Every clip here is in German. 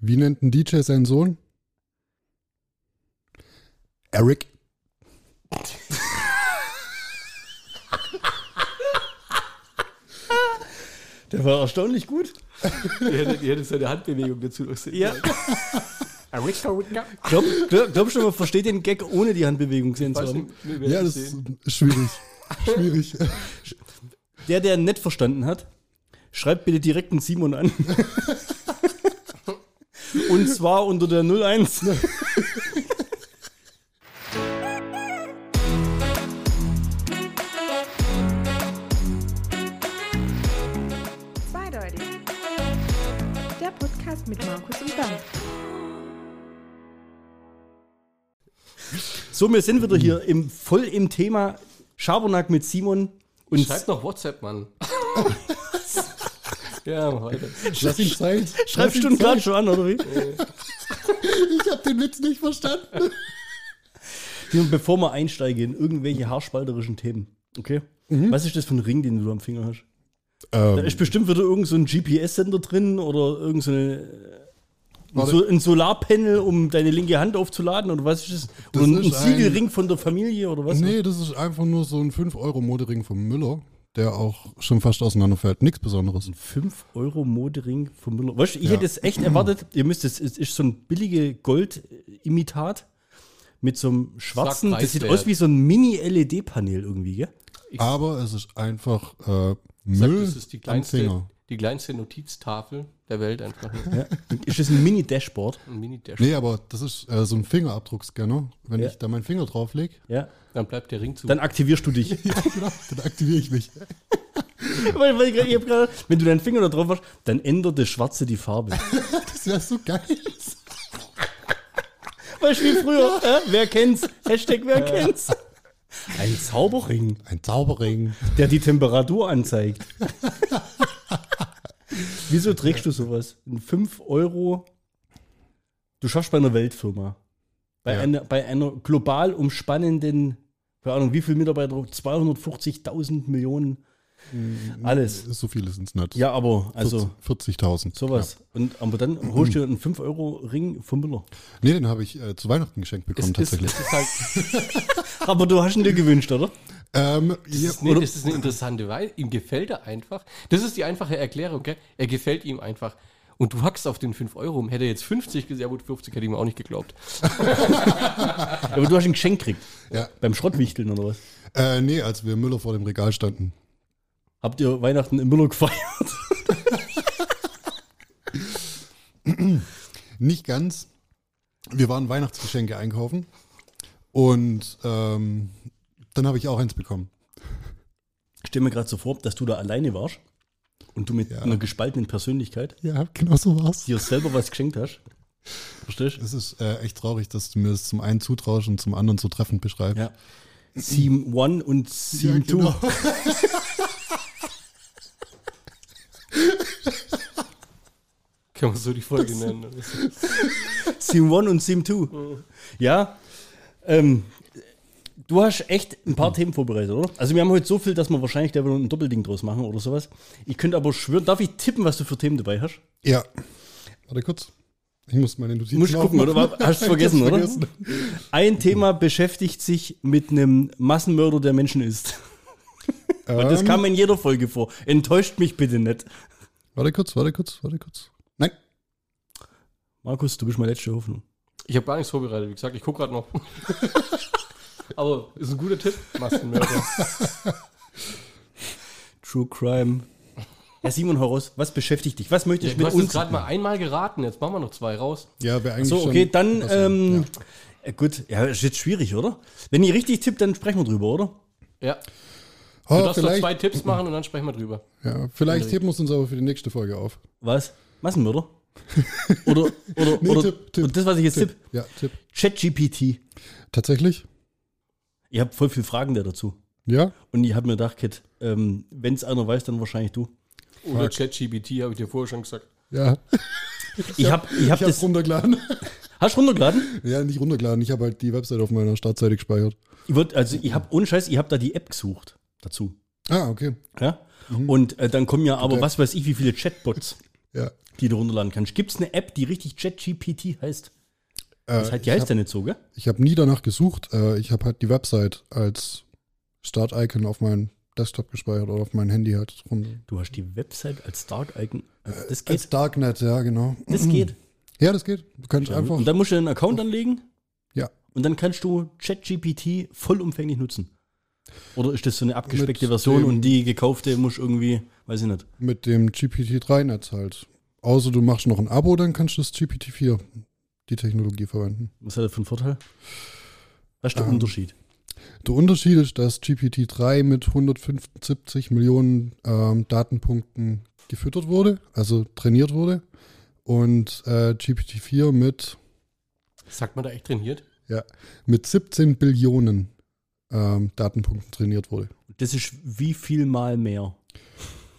Wie nennt ein DJ seinen Sohn? Eric. Der war erstaunlich gut. Ihr hättet, ihr hättet seine Handbewegung dazu noch sehen Ja. können. Glaub, glaub, glaubst du, man versteht den Gag, ohne die Handbewegung gesehen zu haben? werden Ja, das sehen. ist schwierig. schwierig. Der, der nicht verstanden hat, schreibt bitte direkt einen Simon an. Und zwar unter der 01. Zweideutig. Der Podcast mit Markus und Bernd. So, wir sind wieder hier im, voll im Thema Schabernack mit Simon. Und Schreibt noch WhatsApp, Mann. ja, weiter. Lass ihn Zeit. schreibst Lass du ihm ihn gerade schon an, oder wie? Ich habe den Witz nicht verstanden. Simon, bevor wir einsteigen in irgendwelche haarspalterischen Themen, okay? Was ist das für ein Ring, den du am Finger hast? Da Ähm, ist bestimmt wieder irgend so ein GPS-Sender drin oder irgend so eine, so ein Solarpanel, um deine linke Hand aufzuladen oder was ist das? Das Oder ein, ein ist ein- Siegelring von der Familie oder was? nee, das ist einfach nur so ein 5-Euro-Modering vom Müller, der auch schon fast auseinanderfällt. Nichts Besonderes. 5 Euro Modering von Müller. Weißt du, ich Ja. hätte es echt erwartet, ihr müsst es, es ist so ein billige Gold-Imitat mit so einem schwarzen, das sieht aus wie so ein Mini-LED-Panel irgendwie, gell? Aber es ist einfach äh, Sag, Müll das ist die kleinste, Finger. Die kleinste Notiztafel der Welt einfach. Ja. Ist das ein Mini-Dashboard? Ein Mini-Dash. Nee, aber das ist äh, so ein Fingerabdruckscanner. Wenn Ja. ich da meinen Finger drauflege, Ja. Dann bleibt der Ring zu. Dann aktivierst du dich. genau, dann aktiviere ich mich. weil, weil ich, grad- ich grad, wenn du deinen Finger da drauf hast, dann ändert das Schwarze die Farbe. Das wäre so geil. Weißt du, wie früher? Äh? Wer kennt's? Hashtag wer kennt's? Ein Zauberring, Ein Zauberring. der die Temperatur anzeigt. Wieso trägst du sowas? Ein 5 Euro. Du schaffst bei einer Weltfirma. Bei, Ja. einer, bei einer global umspannenden, keine Ahnung, wie viele Mitarbeiter? 250.000 Millionen. Alles. So viele sind es nicht. Ja, aber also 40.000. sowas. Und aber dann holst du dir einen 5-Euro-Ring vom Müller. Nee, den habe ich äh, zu Weihnachten geschenkt es, bekommen, ist, tatsächlich. es ist halt, Aber du hast ihn dir gewünscht, oder? Ähm, das ja, ist, nee, das ist eine interessante Weise. Ihm gefällt er einfach. Das ist die einfache Erklärung, gell? Er gefällt ihm einfach. Und du hackst auf den 5 Euro rum. Hätte er jetzt 50 gesagt, ja gut, 50 hätte ich ihm auch nicht geglaubt. Aber du hast ihn geschenkt gekriegt. ja. Beim Schrottwichteln oder was? Äh, nee, als wir Müller vor dem Regal standen. Habt ihr Weihnachten im Müller gefeiert? Nicht ganz. Wir waren Weihnachtsgeschenke einkaufen. Und ähm, dann habe ich auch eins bekommen. Ich stell mir gerade so vor, dass du da alleine warst und du mit Ja. einer gespaltenen Persönlichkeit Ja, genau so war's. dir selber was geschenkt hast. Verstehst Es ist äh, echt traurig, dass du mir das zum einen zutraust und zum anderen so treffend beschreibst. Ja. Seam 1 und Seam 2. genau. Kann man so die Folge nennen. Seam 1 und Seam 2. Ja. Ähm, du hast echt ein paar Themen vorbereitet, oder? Also wir haben heute so viel, dass wir wahrscheinlich da ein Doppelding draus machen oder sowas. Ich könnte aber schwören, darf ich tippen, was du für Themen dabei hast? Ja. Warte kurz. Ich muss meine Notizen Musst gucken, oder? Hast du Ich vergessen, oder? vergessen. Ein Thema beschäftigt sich mit einem Massenmörder, der Menschen ist. Und das Ähm, kam in jeder Folge vor. Enttäuscht mich bitte nicht. Warte kurz, warte kurz, warte kurz. Nein. Markus, du bist meine letzte Hoffnung. Ich habe gar nichts vorbereitet. Wie gesagt, ich gucke gerade noch. Aber ist ein guter Tipp. Massenmörder. True Crime. Ja, Simon, hau raus. Was beschäftigt dich? Was möchtest Ja, du du mit hast uns? gerade mal einmal geraten. Jetzt machen wir noch zwei raus. Ja, wäre eigentlich So, schon okay, dann, ähm, ja. äh, gut, ja, ist jetzt schwierig, oder? Wenn ihr richtig tippt, dann sprechen wir drüber, oder? Ja. Oh, Du darfst noch zwei Tipps machen und dann sprechen wir drüber. ja, vielleicht heben wir uns aber für die nächste Folge auf. Was? Massenmörder? oder, oder, Nee, oder Tipp, Tipp, und das, was ich jetzt tipp, Ja, Tipp. ChatGPT. Tatsächlich? Ich habe voll viele Fragen da dazu. Ja? Und ich habe mir gedacht, Kit, ähm, wenn es einer weiß, dann wahrscheinlich du. Oder ChatGPT, habe ich dir vorher schon gesagt. Ja. Ich habe ich hab Ich das. runtergeladen. Hast du runtergeladen? ja, nicht runtergeladen. Ich habe halt die Website auf meiner Startseite gespeichert. Ich würd, also ich habe ohne Scheiß, ich habe da die App gesucht dazu. Ah, okay. Ja? Und äh, dann kommen ja aber Okay. was weiß ich, wie viele Chatbots. Ja. die du runterladen kannst. Gibt es eine App, die richtig ChatGPT heißt? Das Äh, heißt, hab- ja nicht so, gell? Ich habe nie danach gesucht. Äh, ich habe halt die Website als Start-Icon auf meinen Desktop gespeichert oder auf mein Handy halt drunter. Du hast die Website als Dark-Icon. Also das Als geht. Darknet, ja, genau. Das geht. Ja, das geht. Du kannst einfach. Und dann musst du einen Account anlegen. Ja. Und dann kannst du ChatGPT vollumfänglich nutzen. Oder ist das so eine abgespeckte Mit Version dem- und die gekaufte muss irgendwie, weiß ich nicht. Mit dem GPT-3-Netz halt. Außer du machst noch ein Abo, dann kannst du das GPT-4, die Technologie verwenden. Was hat das für einen Vorteil? Was ist der Ähm, Unterschied? Der Unterschied ist, dass GPT-3 mit 175 Millionen ähm, Datenpunkten gefüttert wurde, also trainiert wurde. Und äh, GPT-4 mit, Sagt man da echt trainiert? mit 17 Billionen ähm, Datenpunkten trainiert wurde. Das ist wie viel mal mehr?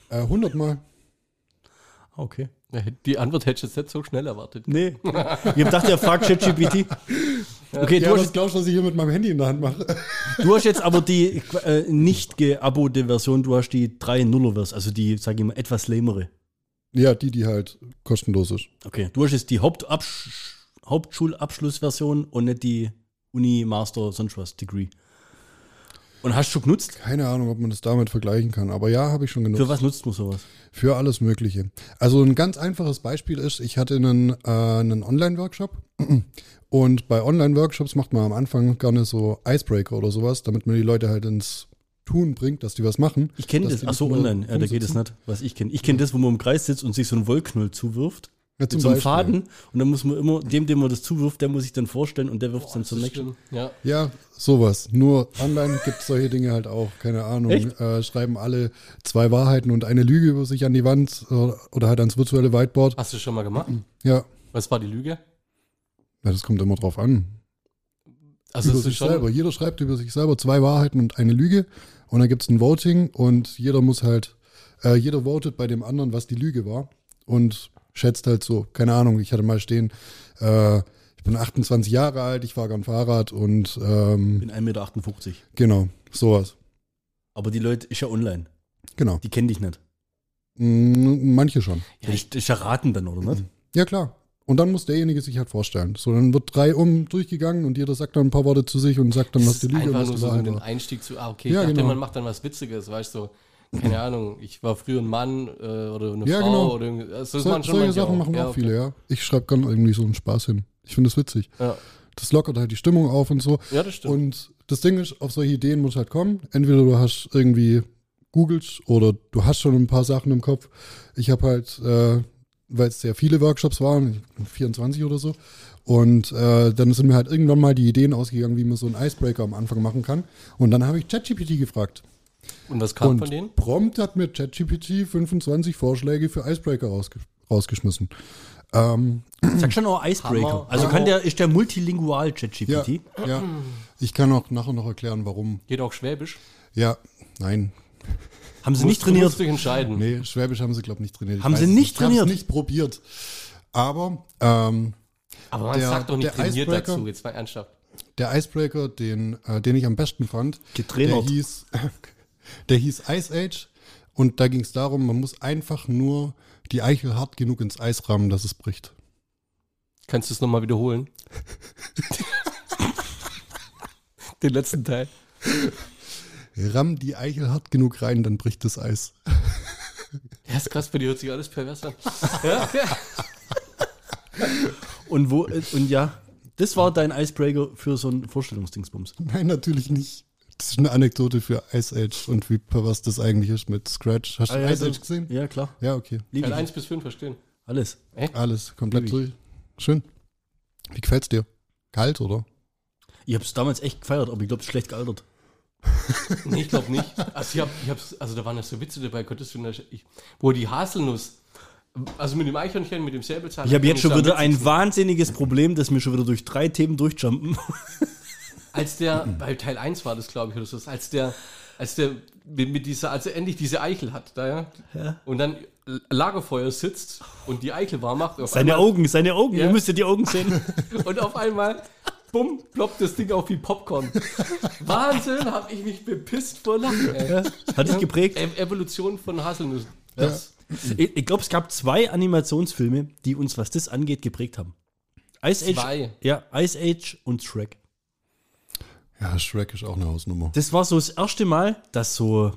Äh, 100 Mal. Ah, Okay. Die Antwort hätte ich jetzt nicht so schnell erwartet. Nee. ich hab gedacht, er fragt ChatGPT. Okay, Ja, du, was hast, glaubst was ich hier mit meinem Handy in der Hand mache? du hast jetzt aber die äh, nicht geabote Version, du hast die 3.0er-Version, also die, sag ich mal, etwas lämere. ja, die, die halt kostenlos ist. Okay, du hast jetzt die Hauptabsch Hauptschulabschlussversion und nicht die Uni, Master, sonst was, Degree. Und hast du genutzt? Keine Ahnung, ob man das damit vergleichen kann. Aber ja, habe ich schon genutzt. Für was nutzt man sowas? Für alles Mögliche. Also ein ganz einfaches Beispiel ist, ich hatte einen, äh, einen Online-Workshop und bei Online-Workshops macht man am Anfang gerne so Icebreaker oder sowas, damit man die Leute halt ins Tun bringt, dass die was machen. Ich kenne das. Ach so, online. Ja, da geht es nicht, was ich kenne. Ich kenne das, wo man im Kreis sitzt und sich so einen Wollknull zuwirft. Ja, Mit zum so einem. Faden. Und dann muss man immer, dem, dem man das zuwirft, der muss sich dann vorstellen und der wirft es dann zum nächsten. Ja. Ja, sowas. Nur online gibt es solche Dinge halt auch. Keine Ahnung. Äh, schreiben alle zwei Wahrheiten und eine Lüge über sich an die Wand äh, oder halt ans virtuelle Whiteboard. Hast du schon mal gemacht? Ja, Was war die Lüge? ja das kommt immer drauf an. Also über sich schon, selber. Jeder schreibt über sich selber zwei Wahrheiten und eine Lüge. Und dann gibt es ein Voting und jeder muss halt, äh, jeder votet bei dem anderen, was die Lüge war. Und schätzt halt so, keine Ahnung, ich hatte mal stehen, äh, ich bin 28 Jahre alt, ich fahre gern Fahrrad und ähm, bin 1,58 Meter. genau, sowas. Aber die Leute ist ja online. Genau. Die kennen dich nicht. Mm, Manche schon. Ja, ich, ist, das ist ja raten dann, oder nicht? Ja, klar. Und dann muss derjenige sich halt vorstellen. So, dann wird drei um durchgegangen und jeder sagt dann ein paar Worte zu sich und sagt dann, was die ist Lüge und einfach nur so Wahrheit den. Einstieg zu, ah, okay, Ja, ich dachte, genau. man macht dann was Witziges, weißt du, so, keine Ahnung, ich war früher ein Mann äh, oder eine Ja, Frau genau. oder irgendwie, das So, machen schon solche Sachen machen ja, auch okay. viele, ja. Ich schreibe gern irgendwie so einen Spaß hin. Ich finde das witzig. Ja. Das lockert halt die Stimmung auf und so. ja, das stimmt. Und das Ding ist, auf solche Ideen muss halt kommen. Entweder du hast irgendwie googelt oder du hast schon ein paar Sachen im Kopf. Ich habe halt, äh, weil es sehr viele Workshops waren, 24 oder so. Und äh, dann sind mir halt irgendwann mal die Ideen ausgegangen, wie man so einen Icebreaker am Anfang machen kann. Und dann habe ich ChatGPT gefragt. Und was kam und von denen? prompt hat mir ChatGPT 25 Vorschläge für Icebreaker rausge rausgeschmissen. Ähm, Sag schon auch Icebreaker. Hammer. Also kann der, ist der multilingual ja, ChatGPT? ja. Ich kann auch nachher noch erklären, warum. Geht auch Schwäbisch? Ja, nein, Haben sie nicht Du trainiert? musst dich entscheiden. Nee, Schwäbisch haben sie, glaube ich, nicht trainiert. Ich Haben sie nicht Ich hab's trainiert? nicht probiert. Aber ähm, Aber man Der- sagt doch nicht der trainiert Icebreaker- dazu, jetzt mal ernsthaft. der Icebreaker, den, äh, den ich am besten fand, der Getrainert. hieß, der hieß Ice Age. Und da ging es darum, man muss einfach nur die Eichel hart genug ins Eis rammen, dass es bricht. Kannst du es nochmal wiederholen? Den letzten Teil. Ramm die Eichel hart genug rein, dann bricht das Eis. Ja, ist krass, bei dir hört sich alles pervers an. ja, ja. Und wo, äh, und ja, das war dein Icebreaker für so ein Vorstellungsdingsbums. Nein, natürlich nicht. Das ist eine Anekdote für Ice Age und wie was das eigentlich ist mit Scratch. Hast du Ah, ja, Ice Age gesehen? Ja, klar. Ja, okay. Lieb ich. 1 bis 5 verstehen. Alles. Alles komplett durch. Schön. Wie gefällt's dir? Kalt, oder? Ich hab's damals echt gefeiert, aber ich glaube, es ist schlecht gealtert. Nee, ich glaube nicht. Also, ich hab, ich hab's, also da waren ja so Witze dabei, konntest du nicht, ich, wo die Haselnuss, also mit dem Eichhörnchen, mit dem Säbelzahn. Ich habe jetzt schon wieder ein wahnsinniges Problem, dass wir schon wieder durch drei Themen durchjumpen. Als der, bei Teil 1 war das, glaube ich, oder so, als der, als der mit, dieser, also endlich diese Eichel hat, da ja, und dann Lagerfeuer sitzt und die Eichel warm macht. Seine einmal, Augen, seine Augen, Ja. ihr müsst ja die Augen sehen. Und auf einmal, bumm, ploppt das Ding auf wie Popcorn. Wahnsinn, habe ich mich bepisst vor Lachen, ey. Hat dich geprägt. E Evolution von Haselnüssen. Das, Ich, ich glaube, es gab zwei Animationsfilme, die uns, was das angeht, geprägt haben. Ice Age, Zwei. ja, Ice Age und Shrek. Ja, Shrek ist auch eine Hausnummer. Das war so das erste Mal, dass so,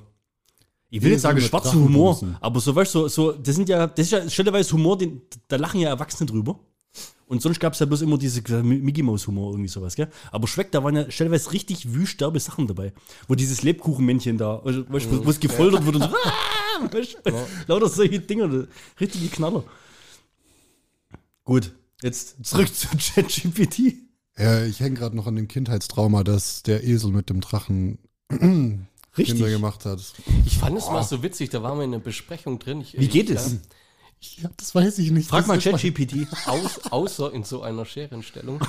ich will so sagen schwarzer Humor, bumsen. aber so, weißt du, so, so, das sind ja, das ist ja stellenweise Humor, den, da lachen ja Erwachsene drüber. Und sonst gab es ja bloß immer diese Mickey Mouse Humor, irgendwie sowas, gell? Aber Shrek, da waren ja stellenweise richtig wüstderbe Sachen dabei. Wo dieses Lebkuchenmännchen da, weißt du, weißt du, wo es gefoltert wird und so, ah, weißt du, lauter solche Dinger, richtige Knaller. Gut, jetzt zurück zu ChatGPT. Ja, ich hänge gerade noch an dem Kindheitstrauma, dass der Esel mit dem Drachen Richtig. Kinder gemacht hat. Ich fand es mal so witzig, da waren wir in einer Besprechung drin. Ich, Wie geht ich, es? Ja, das weiß ich nicht. Frag Das mal ChatGPT. Aus, außer in so einer Scherenstellung.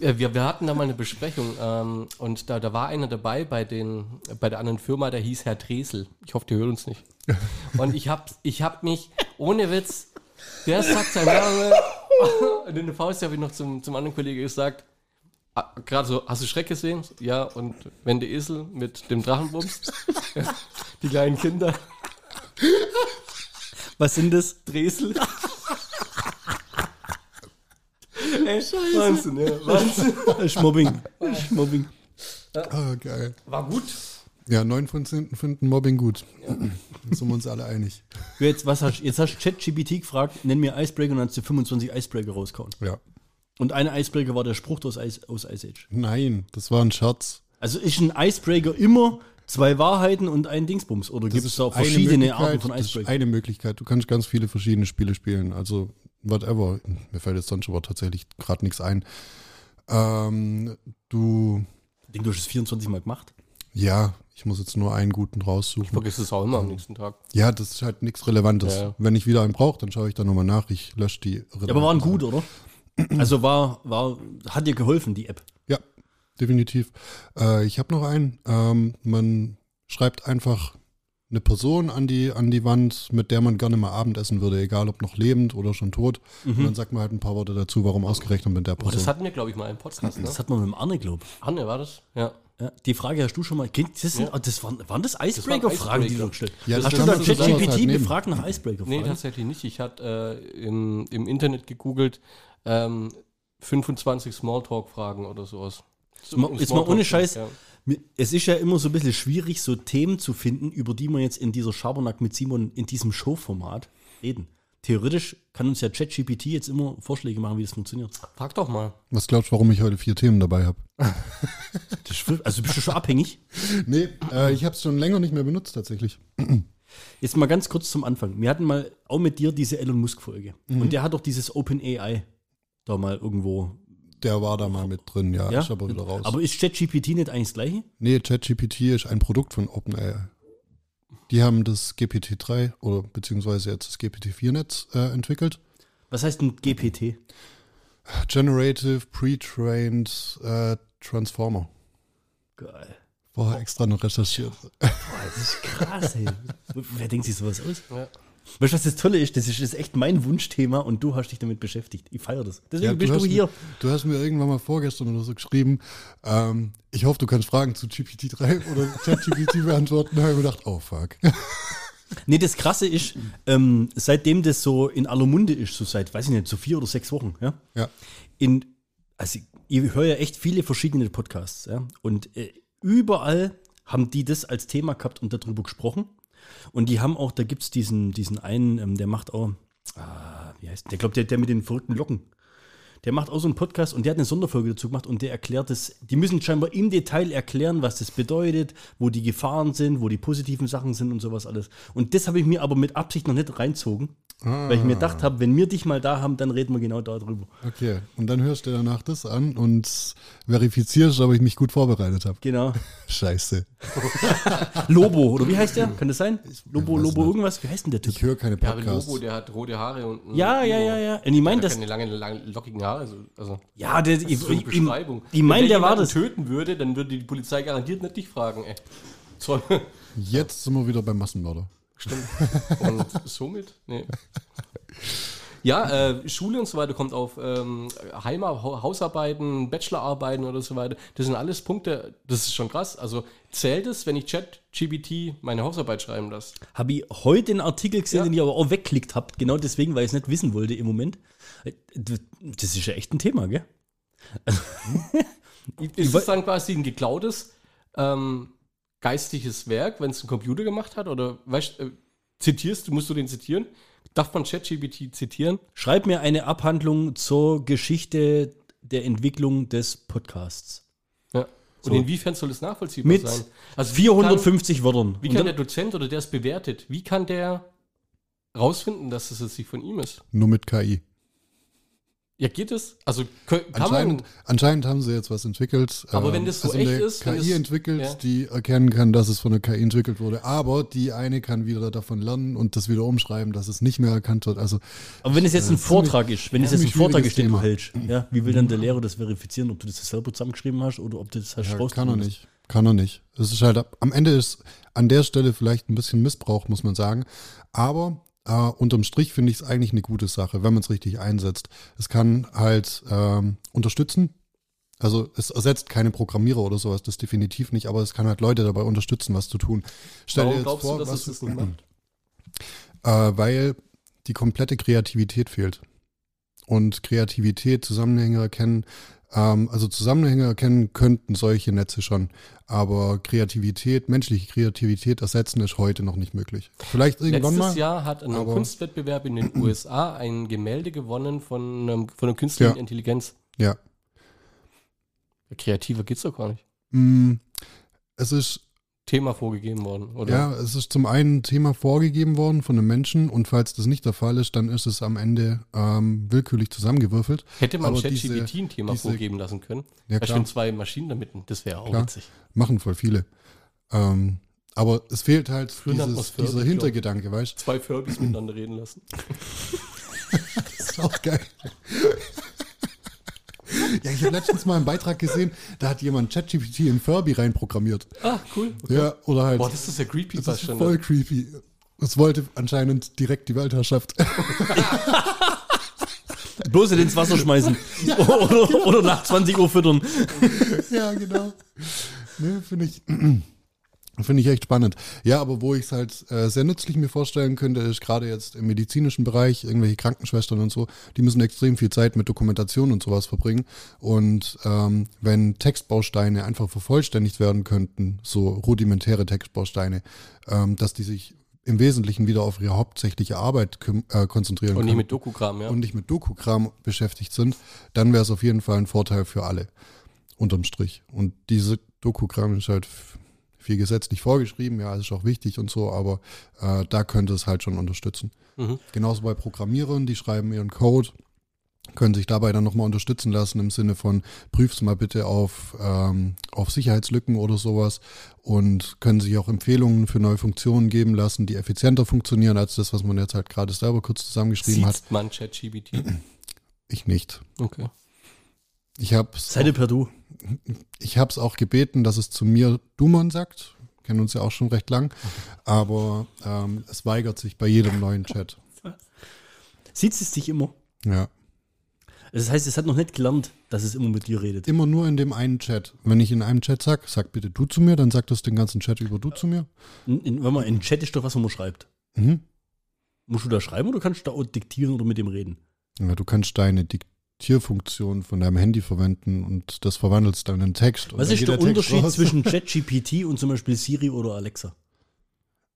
Ja, wir, wir hatten da mal eine Besprechung ähm, und da, da war einer dabei bei, den, bei der anderen Firma, der hieß Herr Dresel. Ich hoffe, die hört uns nicht. Und ich hab, ich hab mich, ohne Witz, der sagt sein Name und in der Faust habe ich noch zum, zum anderen Kollegen gesagt, ah, gerade so, hast du Schreck gesehen? Ja, und wenn der Esel mit dem Drachen bumst, die kleinen Kinder, Was sind das? Dresel. Ey, Wahnsinn, ja. Wahnsinn. Das ist Mobbing. Das ist Mobbing. Ah, geil. War gut. Ja, neun von zehn finden Mobbing gut. Da sind wir uns alle einig. Jetzt, was hast, jetzt hast du ChatGPT gefragt, nenn mir Icebreaker und dann hast du 25 Icebreaker rausgehauen. Ja. Und eine Icebreaker war der Spruch aus Ice, aus Ice Age. Nein, das war ein Scherz. Also ist ein Icebreaker immer zwei Wahrheiten und ein Dingsbums? Oder gibt es da verschiedene Arten von Icebreaker? eine Möglichkeit. Du kannst ganz viele verschiedene Spiele spielen. Also, whatever. Mir fällt jetzt sonst aber tatsächlich gerade nichts ein. Ähm, du, Ich denke, du hast es 24 Mal gemacht. ja, ich muss jetzt nur einen guten raussuchen. Vergiss es auch immer am nächsten Tag. Ja, das ist halt nichts Relevantes. Ja. Wenn ich wieder einen brauche, dann schaue ich da nochmal nach. Ich lösche die Ja, aber waren gut, oder? Also war, war, hat dir geholfen, die App. Ja, definitiv. Äh, ich habe noch einen. Ähm, man schreibt einfach eine Person an die, an die Wand, mit der man gerne mal Abendessen würde, egal ob noch lebend oder schon tot. Und dann sagt man halt ein paar Worte dazu, warum ausgerechnet mit der Oh, Person. das hatten wir, glaube ich, mal im Podcast, ne? Das hat man mit dem Arne, glaube Anne, war das? Ja. ja, Die Frage hast du schon mal. Kind, Das, sind, Ja. das waren, waren das Icebreaker-Fragen, die du gestellt Ja, hast? das du da ChatGPT halt gefragt nach Nee, Icebreaker-Fragen? tatsächlich nicht. Ich hatte äh, im, im Internet gegoogelt, ähm, 25 Smalltalk-Fragen oder sowas. So, Mal- jetzt mal ohne Scheiß. Ja. Es ist ja immer so ein bisschen schwierig, so Themen zu finden, über die man jetzt in dieser Schabernack mit Simon in diesem Showformat reden. Theoretisch kann uns ja ChatGPT jetzt immer Vorschläge machen, wie das funktioniert. Frag doch mal. Was glaubst du, warum ich heute vier Themen dabei habe? Also bist du schon abhängig? Nee, äh, ich habe es schon länger nicht mehr benutzt tatsächlich. Jetzt mal ganz kurz zum Anfang. Wir hatten mal auch mit dir diese Elon Musk-Folge. Und der hat doch dieses OpenAI da mal irgendwo. Der war da mal mit drin, ja, Ja? ist aber wieder raus. Aber ist ChatGPT nicht eigentlich das gleiche? nee, ChatGPT ist ein Produkt von OpenAI. Die haben das GPT-3 oder beziehungsweise jetzt das GPT-4-Netz äh, entwickelt. Was heißt ein GPT? Generative Pre-Trained äh, Transformer. Geil. Vorher extra noch recherchiert. Boah, das ist krass, ey. Wer denkt sich sowas aus? Ja. Weißt du, was das Tolle ist? Das ist, echt mein Wunschthema und du hast dich damit beschäftigt. Ich feiere das. Deswegen Ja, bist du hast hier. Mir, du hast mir irgendwann mal vorgestern oder so geschrieben, ähm, ich hoffe, du kannst Fragen zu GPT-3 oder ChatGPT beantworten. Da habe ich mir gedacht, oh fuck. Nee, das Krasse ist, ähm, seitdem das so in aller Munde ist, so seit, weiß ich nicht, so vier oder sechs Wochen, ja, Ja. in, also ich höre ja echt viele verschiedene Podcasts, ja, und äh, überall haben die das als Thema gehabt und darüber gesprochen. Und die haben auch, da gibt es diesen, diesen einen, ähm, der macht auch, ah, wie heißt der, glaubt der, der mit den verrückten Locken. Der macht auch so einen Podcast und der hat eine Sonderfolge dazu gemacht und der erklärt es, die müssen scheinbar im Detail erklären, was das bedeutet, wo die Gefahren sind, wo die positiven Sachen sind und sowas alles. Und das habe ich mir aber mit Absicht noch nicht reinzogen, weil ich mir gedacht habe, wenn wir dich mal da haben, dann reden wir genau darüber. Okay. Und dann hörst du danach das an und verifizierst, ob ich mich gut vorbereitet habe. Genau. Scheiße. Lobo, oder wie heißt der? Kann das sein? Lobo, Lobo nicht. irgendwas? Wie heißt denn der Typ? Ich höre keine Ja, Podcasts. Lobo, der hat rote Haare und. Ja, ja, ja, ja. Und ich meine, das. hat keine langen, langen, lockigen Haare. Also, also Ja, der, das ich, ist so eine ich, ich, Beschreibung. ich meine, Wenn der war das. töten würde, dann würde die Polizei garantiert nicht dich fragen, ey. Zoll. Jetzt sind wir wieder beim Massenmörder. Stimmt. Und somit? Nee. Ja, äh, Schule und so weiter kommt auf ähm, Heima, Ha- Hausarbeiten, Bachelorarbeiten oder so weiter. Das sind alles Punkte, das ist schon krass. Also zählt es, wenn ich Chat-GBT meine Hausarbeit schreiben lasse? Habe ich heute einen Artikel gesehen, Ja. den ihr aber auch wegklickt habt, genau deswegen, weil ich es nicht wissen wollte im Moment. Das ist ja echt ein Thema, gell? Ist es dann quasi ein geklautes ähm, geistiges Werk, wenn es ein Computer gemacht hat? Oder weißt, äh, zitierst du, musst du den zitieren? Darf man ChatGPT zitieren? Schreib mir eine Abhandlung zur Geschichte der Entwicklung des Podcasts. Ja. Und So. inwiefern soll es nachvollziehbar Mit sein? Also wie kann, 450 Wörtern. wie Und kann dann- der Dozent oder der es bewertet, wie kann der rausfinden, dass es jetzt nicht von ihm ist? Nur mit KI. Ja, geht es? Also kann Anscheinend, man. anscheinend haben sie jetzt was entwickelt. Aber ähm, wenn das so also echt eine ist, KI entwickelt, ja. die erkennen kann, dass es von der KI entwickelt wurde. Aber die eine kann wieder davon lernen und das wieder umschreiben, dass es nicht mehr erkannt wird. Also Aber wenn es jetzt ein Äh, Vortrag ist, wenn es jetzt ein Vortrag ist, den du hältst, ja, wie will dann der Lehrer das verifizieren, ob du das selber zusammengeschrieben hast oder ob du das hast ja, kann er nicht. Kann er nicht. Es ist halt, am Ende ist an der Stelle vielleicht ein bisschen Missbrauch, muss man sagen. Aber äh, unterm Strich finde ich es eigentlich eine gute Sache, wenn man es richtig einsetzt. Es kann halt ähm, unterstützen. Also es ersetzt keine Programmierer oder sowas, das definitiv nicht, aber es kann halt Leute dabei unterstützen, was zu tun. Stell dir Warum jetzt glaubst vor, du, dass was, es das nicht macht? äh, weil die komplette Kreativität fehlt. Und Kreativität, Zusammenhänge erkennen, ähm, also Zusammenhänge erkennen könnten solche Netze schon, aber Kreativität, menschliche Kreativität ersetzen ist heute noch nicht möglich. Vielleicht irgendwann Letztes mal. Jahr hat ein Kunstwettbewerb in den USA ein Gemälde gewonnen von, einem, von einer künstlichen Ja. Intelligenz. Ja. Kreativer geht's doch gar nicht. Mm, Es ist Thema vorgegeben worden, oder? Ja, es ist zum einen ein Thema vorgegeben worden von einem Menschen und falls das nicht der Fall ist, dann ist es am Ende ähm, willkürlich zusammengewürfelt. Hätte man ChatGPT ein Thema diese- vorgeben lassen können? Ja, Da stehen zwei Maschinen damit, das wäre auch Klar. witzig. Machen voll viele. Ähm, aber es fehlt halt dieses, Furby, dieser. Hintergedanke, weißt Zwei Furbys miteinander reden lassen. du? Das ist auch geil. Ja, ich habe letztens mal einen Beitrag gesehen, da hat jemand ChatGPT in Furby reinprogrammiert. Ah, cool. Okay. Ja, oder halt. Boah, das ist ja creepy das fast ist schon. voll creepy. Es wollte anscheinend direkt die Weltherrschaft. Bloß in ins Wasser schmeißen. oder, oder nach 20 Uhr füttern. ja, genau. Ne, finde ich, finde ich echt spannend. Ja, aber wo ich es halt äh, sehr nützlich mir vorstellen könnte, ist gerade jetzt im medizinischen Bereich, irgendwelche Krankenschwestern und so, die müssen extrem viel Zeit mit Dokumentation und sowas verbringen. Und ähm, wenn Textbausteine einfach vervollständigt werden könnten, so rudimentäre Textbausteine, ähm, dass die sich im Wesentlichen wieder auf ihre hauptsächliche Arbeit äh, konzentrieren Und nicht können mit Dokukram, ja. und nicht mit Doku-Kram beschäftigt sind, dann wäre es auf jeden Fall ein Vorteil für alle. Unterm Strich. Und diese Doku-Kram ist halt viel gesetzlich vorgeschrieben, ja, ist auch wichtig und so, aber äh, da könnte es halt schon unterstützen. Mhm. Genauso bei Programmierern, die schreiben ihren Code, können sich dabei dann nochmal unterstützen lassen im Sinne von, prüf's mal bitte auf, ähm, auf Sicherheitslücken oder sowas und können sich auch Empfehlungen für neue Funktionen geben lassen, die effizienter funktionieren als das, was man jetzt halt gerade selber kurz zusammengeschrieben hat. Sieht man ChatGPT? Ich nicht. Okay. Ich habe hab's auch gebeten, dass es zu mir Duman sagt. Kennen uns ja auch schon recht lang. Aber ähm, es weigert sich bei jedem neuen Chat. Sieht es dich immer? Ja. Das heißt, es hat noch nicht gelernt, dass es immer mit dir redet. Immer nur in dem einen Chat. Wenn ich in einem Chat sag, sag bitte du zu mir, dann sagt das den ganzen Chat über du zu mir. In, in, wenn man in Chat ist doch was, wo man schreibt. Mhm. Musst du da schreiben oder kannst du da auch diktieren oder mit dem reden? Ja, du kannst deine Diktierfunktion von deinem Handy verwenden und das verwandelst dann in Text. Was ist der Text Unterschied raus. zwischen ChatGPT und zum Beispiel Siri oder Alexa?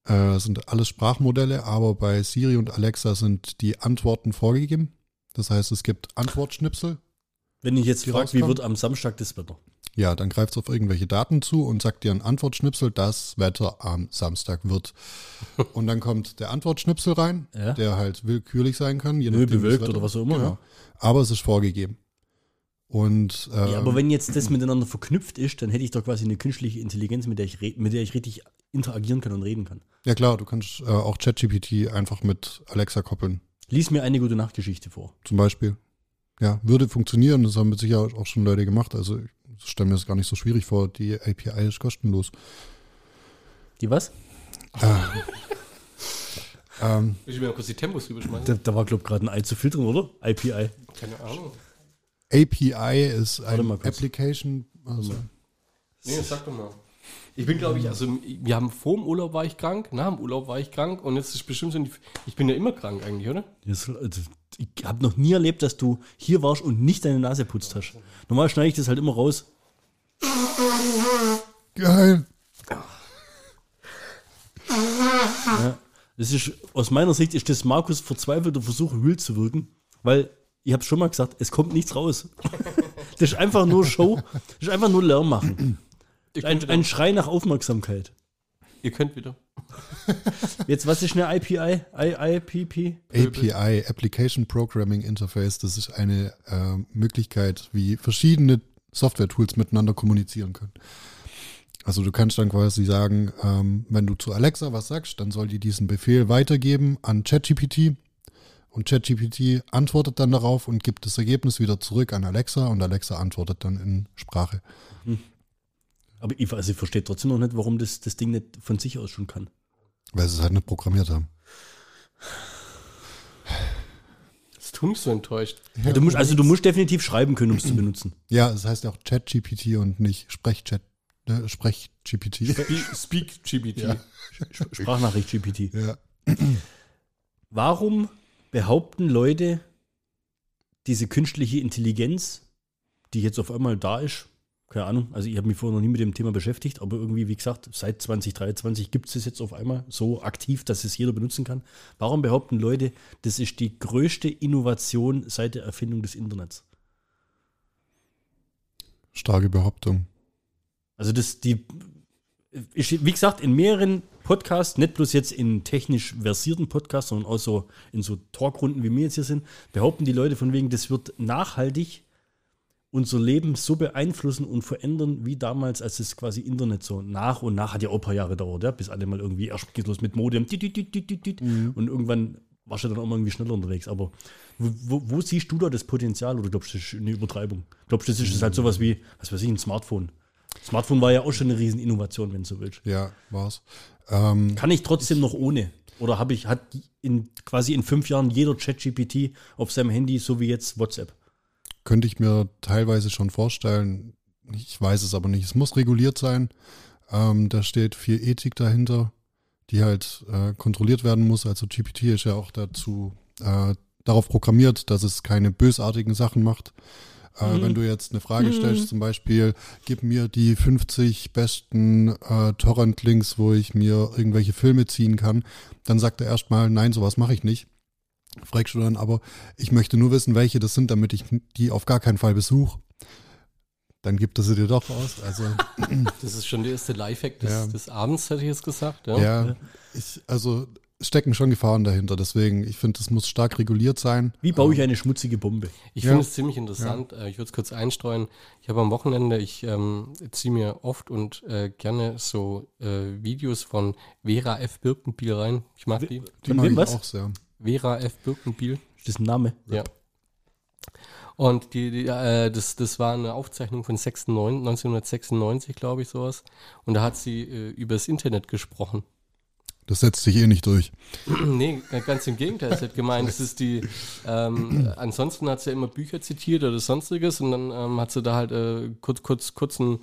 Äh, das sind alles Sprachmodelle, aber bei Siri und Alexa sind die Antworten vorgegeben. Das heißt, es gibt Antwortschnipsel. Wenn ich jetzt frage, wie wird am Samstag das Wetter? Ja, dann greift es auf irgendwelche Daten zu und sagt dir ein Antwortschnipsel, das Wetter am Samstag wird. Und dann kommt der Antwortschnipsel rein, Ja. der halt willkürlich sein kann. Je Nö, nachdem, wie das bewölkt oder was auch immer, Genau. ja. Aber es ist vorgegeben. Und ähm, Ja, aber wenn jetzt das miteinander verknüpft ist, dann hätte ich doch quasi eine künstliche Intelligenz, mit der ich, mit der ich richtig interagieren kann und reden kann. ja klar, du kannst äh, auch ChatGPT einfach mit Alexa koppeln, Lies mir eine gute Nachtgeschichte vor. zum Beispiel. Ja, würde funktionieren. Das haben mit Sicherheit auch schon Leute gemacht. Also ich stelle mir das gar nicht so schwierig vor. Die API ist kostenlos. Die was? Ah. Ähm, Ich will mal kurz die Tempos rüberschmeißen. Da, da war, glaube ich, gerade ein Ei zu viel drin, oder? IPI. Keine Ahnung. API ist ein. Application. Also, Nee, sag doch mal. Ich bin, glaube ich, also wir haben vor dem Urlaub war ich krank, nach dem Urlaub war ich krank und jetzt ist bestimmt so, ich bin ja immer krank eigentlich, oder? Das, also, ich habe noch nie erlebt, dass du hier warst und nicht deine Nase putzt hast. Normal schneide ich das halt immer raus. geil. Das ist, aus meiner Sicht ist das Markus verzweifelter Versuch, real zu wirken, weil, ich habe schon mal gesagt, es kommt nichts raus. Das ist einfach nur Show, das ist einfach nur Lärm machen. Ein, ein Schrei nach Aufmerksamkeit. Ihr könnt wieder. Jetzt, was ist eine IPI? I, IPP? API, Application Programming Interface, das ist eine äh, Möglichkeit, wie verschiedene Software-Tools miteinander kommunizieren können. Also du kannst dann quasi sagen, ähm, wenn du zu Alexa was sagst, dann soll die diesen Befehl weitergeben an ChatGPT und ChatGPT antwortet dann darauf und gibt das Ergebnis wieder zurück an Alexa und Alexa antwortet dann in Sprache. Aber ich, also ich verstehe trotzdem noch nicht, warum das, das Ding nicht von sich aus schon kann. Weil sie es halt nicht programmiert haben. Das tut mich so enttäuscht. Ja, du musst, also du musst definitiv schreiben können, um es zu benutzen. Ja, es heißt ja auch ChatGPT und nicht Sprechchat, ne, Sprech-GPT. Speak, Speak GBT. Ja. Sprachnachricht GPT. ja. Warum behaupten Leute, diese künstliche Intelligenz, die jetzt auf einmal da ist, keine Ahnung, also ich habe mich vorher noch nie mit dem Thema beschäftigt, aber irgendwie, wie gesagt, seit 2023 gibt es es jetzt auf einmal so aktiv, dass es jeder benutzen kann. Warum behaupten Leute, das ist die größte Innovation seit der Erfindung des Internets? Starke Behauptung. Also das, die, ist, wie gesagt, in mehreren Podcasts, nicht bloß jetzt in technisch versierten Podcasts, sondern auch so in so Talkrunden, wie wir jetzt hier sind, behaupten die Leute von wegen, das wird nachhaltig unser Leben so beeinflussen und verändern, wie damals, als es quasi Internet so nach und nach, hat ja auch ein paar Jahre gedauert, ja, bis alle mal irgendwie, erst geht's los mit Modem, dit, dit, dit, dit, und irgendwann warst du dann auch mal irgendwie schneller unterwegs. Aber wo, wo, wo siehst du da das Potenzial oder glaubst du, das ist eine Übertreibung? Glaubst du, das ist halt sowas wie, was weiß ich, ein Smartphone? Smartphone war ja auch schon eine Rieseninnovation, wenn du so willst. Ja, war's. Ähm, Kann ich trotzdem noch ohne? Oder habe ich, hat in, quasi in fünf Jahren jeder ChatGPT auf seinem Handy, so wie jetzt WhatsApp? Könnte ich mir teilweise schon vorstellen. Ich weiß es aber nicht. Es muss reguliert sein. Ähm, da steht viel Ethik dahinter, die halt äh, kontrolliert werden muss. Also GPT ist ja auch dazu äh, darauf programmiert, dass es keine bösartigen Sachen macht. Äh, Wenn du jetzt eine Frage stellst, zum Beispiel, gib mir die 50 besten äh, Torrent-Links, wo ich mir irgendwelche Filme ziehen kann, dann sagt er erstmal, nein, sowas mache ich nicht. Fragst du dann aber, ich möchte nur wissen, welche das sind, damit ich die auf gar keinen Fall besuche. Dann gibt er sie dir doch aus. Also, Das ist schon der erste Lifehack des, Ja. des Abends, hätte ich jetzt gesagt. Ja. ja, ich, also es stecken schon Gefahren dahinter. Deswegen, ich finde, das muss stark reguliert sein. Wie baue ich eine schmutzige Bombe? Ich Ja. finde es ziemlich interessant. Äh, Ich würde es kurz einstreuen. Ich habe am Wochenende, ich ähm, ziehe mir oft und äh, gerne so äh, Videos von Vera F. Birkenbiel rein. Ich mag die. Die Von mag ich was? auch sehr. Vera F. Birkenbiel. Ist das ein Name? Ja. Und die, die, äh, das, das war eine Aufzeichnung von 96, 1996, glaube ich, sowas. Und da hat sie äh, übers Internet gesprochen. Das setzt sich eh nicht durch. nee, ganz im Gegenteil. Sie hat gemeint, es ist die, ähm, ansonsten hat sie ja immer Bücher zitiert oder sonstiges und dann ähm, hat sie da halt äh, kurz, kurz, kurzen,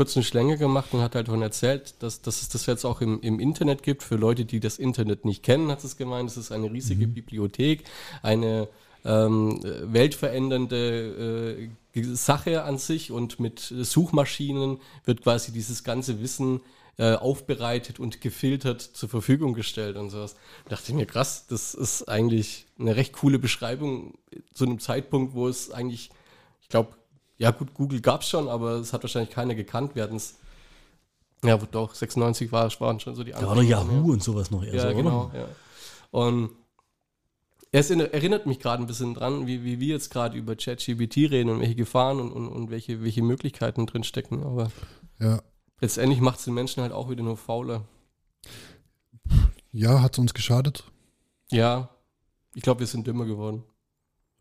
kurzen Schlänger gemacht und hat halt davon erzählt, dass, dass es das jetzt auch im, im Internet gibt. Für Leute, die das Internet nicht kennen, hat es gemeint. Es ist eine riesige Bibliothek, eine ähm, weltverändernde äh, Sache an sich und mit Suchmaschinen wird quasi dieses ganze Wissen äh, aufbereitet und gefiltert zur Verfügung gestellt und sowas. Da dachte ich mir, krass, das ist eigentlich eine recht coole Beschreibung zu einem Zeitpunkt, wo es eigentlich, ich glaube, ja gut, Google gab es schon, aber es hat wahrscheinlich keiner gekannt. Wir hatten es, ja doch, 96 war, waren schon so die Ja, oder Anfänge. Yahoo und sowas noch eher Ja, so, genau. Ja. Und es erinnert mich gerade ein bisschen dran, wie, wie wir jetzt gerade über ChatGPT reden und welche Gefahren und, und, und welche, welche Möglichkeiten drin stecken. Aber Ja, letztendlich macht es den Menschen halt auch wieder nur fauler. ja hat es uns geschadet? Ja, ich glaube, wir sind dümmer geworden.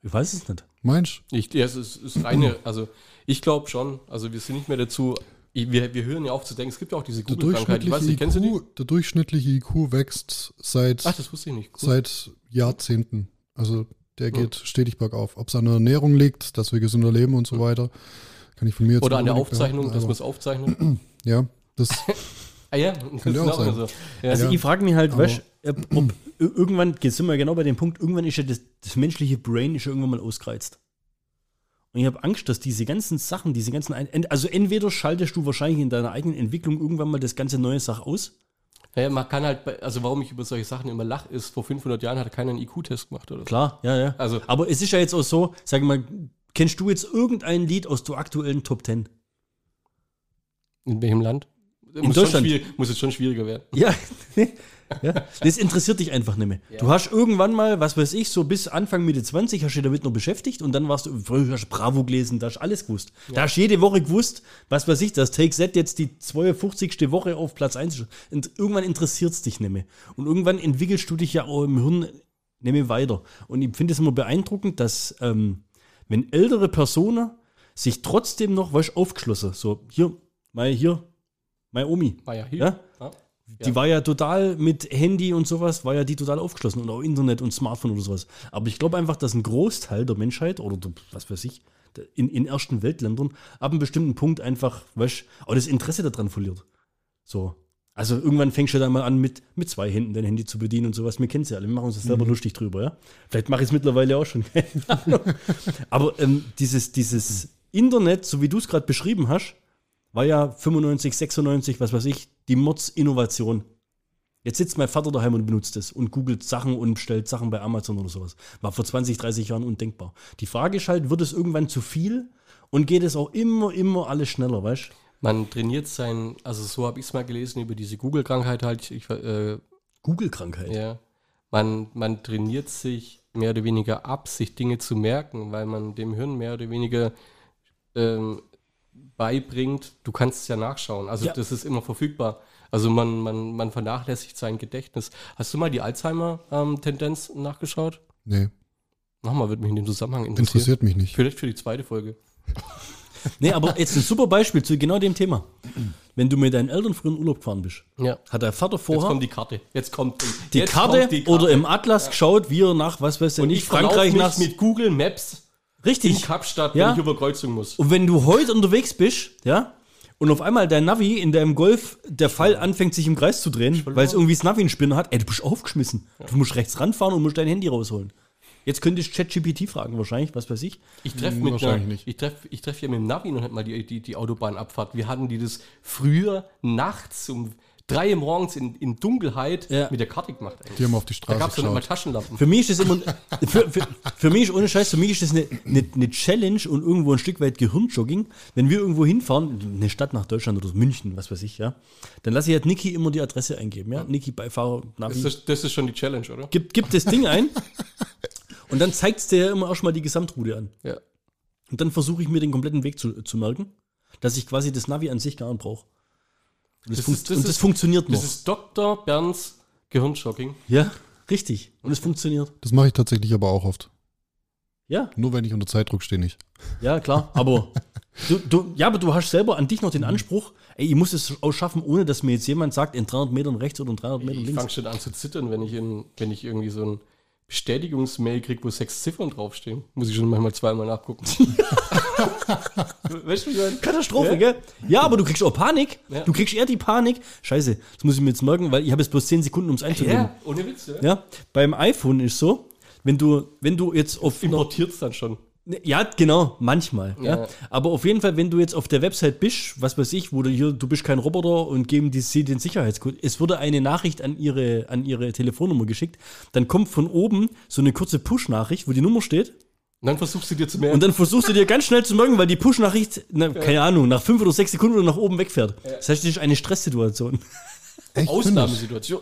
Ich weiß es nicht. Meinst Ich, ja, es ist, ist reine, also ich glaube schon. Also wir sind nicht mehr dazu Wir, wir hören ja auf zu denken, es gibt ja auch diese Google-Krankheit. Ich weiß nicht, kennst du die? IQ, der durchschnittliche IQ wächst seit, Ach, das wusste ich nicht. Cool. seit Jahrzehnten. Also der geht stetig bergauf. Ob es an der Ernährung liegt, dass wir gesünder leben und so weiter, kann ich von mir jetzt Oder an der Aufzeichnung, dass man aber- es aufzeichnet. Ja, das Ah ja, das auch sein. so. Ja. Also Ja. ich frage mich halt, weißt, ob, ob ir- irgendwann, jetzt sind wir genau bei dem Punkt, irgendwann ist ja das, das menschliche Brain ist ja irgendwann mal ausgereizt. Und ich habe Angst, dass diese ganzen Sachen, diese ganzen, also entweder schaltest du wahrscheinlich in deiner eigenen Entwicklung irgendwann mal das ganze neue Sach aus. Naja, man kann halt, also warum ich über solche Sachen immer lache, ist, vor 500 Jahren hat keiner einen IQ-Test gemacht oder so. Klar, ja, ja. Also- Aber es ist ja jetzt auch so, sag mal, kennst du jetzt irgendein Lied aus der aktuellen Top 10? In welchem Land? In muss Deutschland. Schon muss jetzt schon schwieriger werden. Ja, ja. Das interessiert dich einfach nicht mehr. Du hast irgendwann mal, was weiß ich, so bis Anfang Mitte 20 hast du dich damit noch beschäftigt und dann warst du, früher hast du Bravo gelesen, da hast du alles gewusst. Da hast du jede Woche gewusst, was weiß ich, dass Take Z jetzt die 52. Woche auf Platz 1 ist. Und irgendwann interessiert es dich nicht mehr. Und irgendwann entwickelst du dich ja auch im Hirn nicht mehr weiter. Und ich finde es immer beeindruckend, dass ähm, wenn ältere Personen sich trotzdem noch, weißt, du, aufgeschlossen, so hier, mal hier, meine Omi, War ja hier. Ja? Ja. die war ja total mit Handy und sowas, war ja die total aufgeschlossen und auch Internet und Smartphone oder sowas. Aber ich glaube einfach, dass ein Großteil der Menschheit oder der, was weiß ich, in, in ersten Weltländern ab einem bestimmten Punkt einfach, weißt auch das Interesse daran verliert. So. Also irgendwann fängst du dann mal an, mit, mit zwei Händen dein Handy zu bedienen und sowas. Wir kennen es ja alle, wir machen uns das selber lustig drüber, ja. Vielleicht mache ich es mittlerweile auch schon. Aber ähm, dieses, dieses Internet, so wie du es gerade beschrieben hast, war ja 95, 96, was weiß ich, die Mods-Innovation. Jetzt sitzt mein Vater daheim und benutzt es und googelt Sachen und bestellt Sachen bei Amazon oder sowas. War vor 20, 30 Jahren undenkbar. Die Frage ist halt, wird es irgendwann zu viel und geht es auch immer, immer alles schneller, weißt du? Man trainiert sein, also so habe ich es mal gelesen über diese Google-Krankheit halt. Äh, Google-Krankheit. ja. Man, man trainiert sich mehr oder weniger ab, sich Dinge zu merken, weil man dem Hirn mehr oder weniger ähm, beibringt, du kannst es ja nachschauen. Also Ja. das ist immer verfügbar. Also man, man, man vernachlässigt sein Gedächtnis. Hast du mal die Alzheimer-Tendenz nachgeschaut? nee, Nochmal, würde mich in dem Zusammenhang interessieren. interessiert mich nicht. Vielleicht für die zweite Folge. Nee, aber jetzt ein super Beispiel zu genau dem Thema. Wenn du mit deinen Eltern früher in Urlaub gefahren bist, Ja. hat der Vater Jetzt vorher kommt die Karte. Jetzt kommt die, jetzt Karte kommt die oder im Atlas geschaut, wie er nach, was weiß ich, Und nicht, ich Frankreich nach. mit Google Maps in Richtig. Kapstadt, Ja. wenn ich über Kreuzung muss. Und wenn du heute unterwegs bist, ja, und auf einmal dein Navi in deinem Golf der Fall anfängt, sich im Kreis zu drehen, weil es irgendwie das Navi einen Spinner hat, ey, du bist aufgeschmissen. Du musst rechts ranfahren und musst dein Handy rausholen. Jetzt könntest du ChatGPT fragen, wahrscheinlich, was weiß ich. Ich treffe Hm, mit wahrscheinlich einer, nicht. ich treff, ich treff ja mit dem Navi noch nicht mal die, die, die Autobahnabfahrt. Wir hatten die das früher nachts um drei Uhr morgens in, in Dunkelheit Ja. mit der Karte gemacht. Eigentlich. Die haben auf die Da Straße gab es noch mal. Taschenlampen. Für mich ist das immer, für, für, für mich ist ohne Scheiß, für mich ist das eine, eine, eine Challenge und irgendwo ein Stück weit Gehirnjogging. Wenn wir irgendwo hinfahren, eine Stadt nach Deutschland oder München, was weiß ich, ja, dann lasse ich halt Niki immer die Adresse eingeben, ja. Niki, Beifahrer, Navi. Das, ist- das ist schon die Challenge, oder? Gibt, gibt das Ding ein und dann zeigt es dir ja immer erstmal die Gesamtroute an. Ja. Und dann versuche ich mir den kompletten Weg zu, zu merken, dass ich quasi das Navi an sich gar nicht brauche. Und das, Das ist- das und das ist- funktioniert noch. Das ist Dr. Berns Gehirnjogging. ja, richtig. Und es funktioniert. Das mache ich tatsächlich aber auch oft. Ja, Nur wenn ich unter Zeitdruck stehe nicht. ja, klar. Aber du, du, ja, aber du hast selber an dich noch den Anspruch, ey, ich muss es auch schaffen, ohne dass mir jetzt jemand sagt, in 300 Metern rechts oder in 300 Metern Ich links. fange schon an zu zittern, wenn ich, in, wenn ich irgendwie so ein Bestätigungsmail kriege, wo sechs Ziffern draufstehen. Muss ich schon manchmal zweimal nachgucken. weißt du, wie ich meine? Katastrophe, Ja? gell? Ja, aber du kriegst auch Panik. Ja. Du kriegst eher die Panik. Scheiße, das muss ich mir jetzt merken, weil ich habe jetzt bloß 10 Sekunden, um es einzugeben. Ja, ohne Witz. Ja. Ja, beim iPhone ist so, wenn du, wenn du jetzt auf Importiert es dann schon. Ne, Ja, genau, manchmal. Ja. Ja. Aber auf jeden Fall, wenn du jetzt auf der Website bist, was weiß ich, wo du hier, du bist kein Roboter und geben die sie den Sicherheitscode. Es wurde eine Nachricht an ihre, an ihre Telefonnummer geschickt. Dann kommt von oben so eine kurze Push-Nachricht, wo die Nummer steht. Und dann versuchst du dir zu merken. Und dann versuchst du dir ganz schnell zu merken, weil die Push-Nachricht, na, keine Ahnung, nach fünf oder sechs Sekunden nach oben wegfährt. Das heißt, das ist eine Stresssituation. Echt? Ausnahmesituation.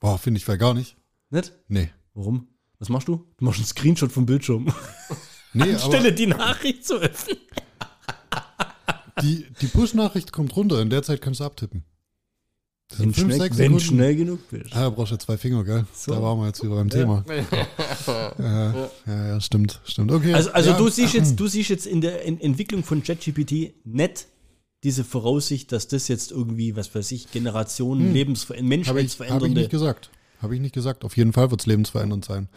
Boah, finde ich, weil gar nicht. Nicht? Nee. Warum? Was machst du? Du machst einen Screenshot vom Bildschirm. Nee, aber Stelle die Nachricht zu öffnen. die, die Push-Nachricht kommt runter. In der Zeit kannst du abtippen. Das sind Wenn, fünf, schnell, sechs wenn schnell genug bist. Ah, da brauchst du ja zwei Finger, gell? Da waren wir jetzt wieder beim Thema. Ja, ja, ja, stimmt, stimmt. Okay. Also, also ja, du siehst jetzt, du siehst jetzt in der Ent- Entwicklung von ChatGPT nicht diese Voraussicht, dass das jetzt irgendwie, was weiß ich, Generationen, Hm. Lebensver Habe ich, hab ich menschheitsverändernde. nicht gesagt. Habe ich nicht gesagt. Auf jeden Fall wird es lebensverändernd sein.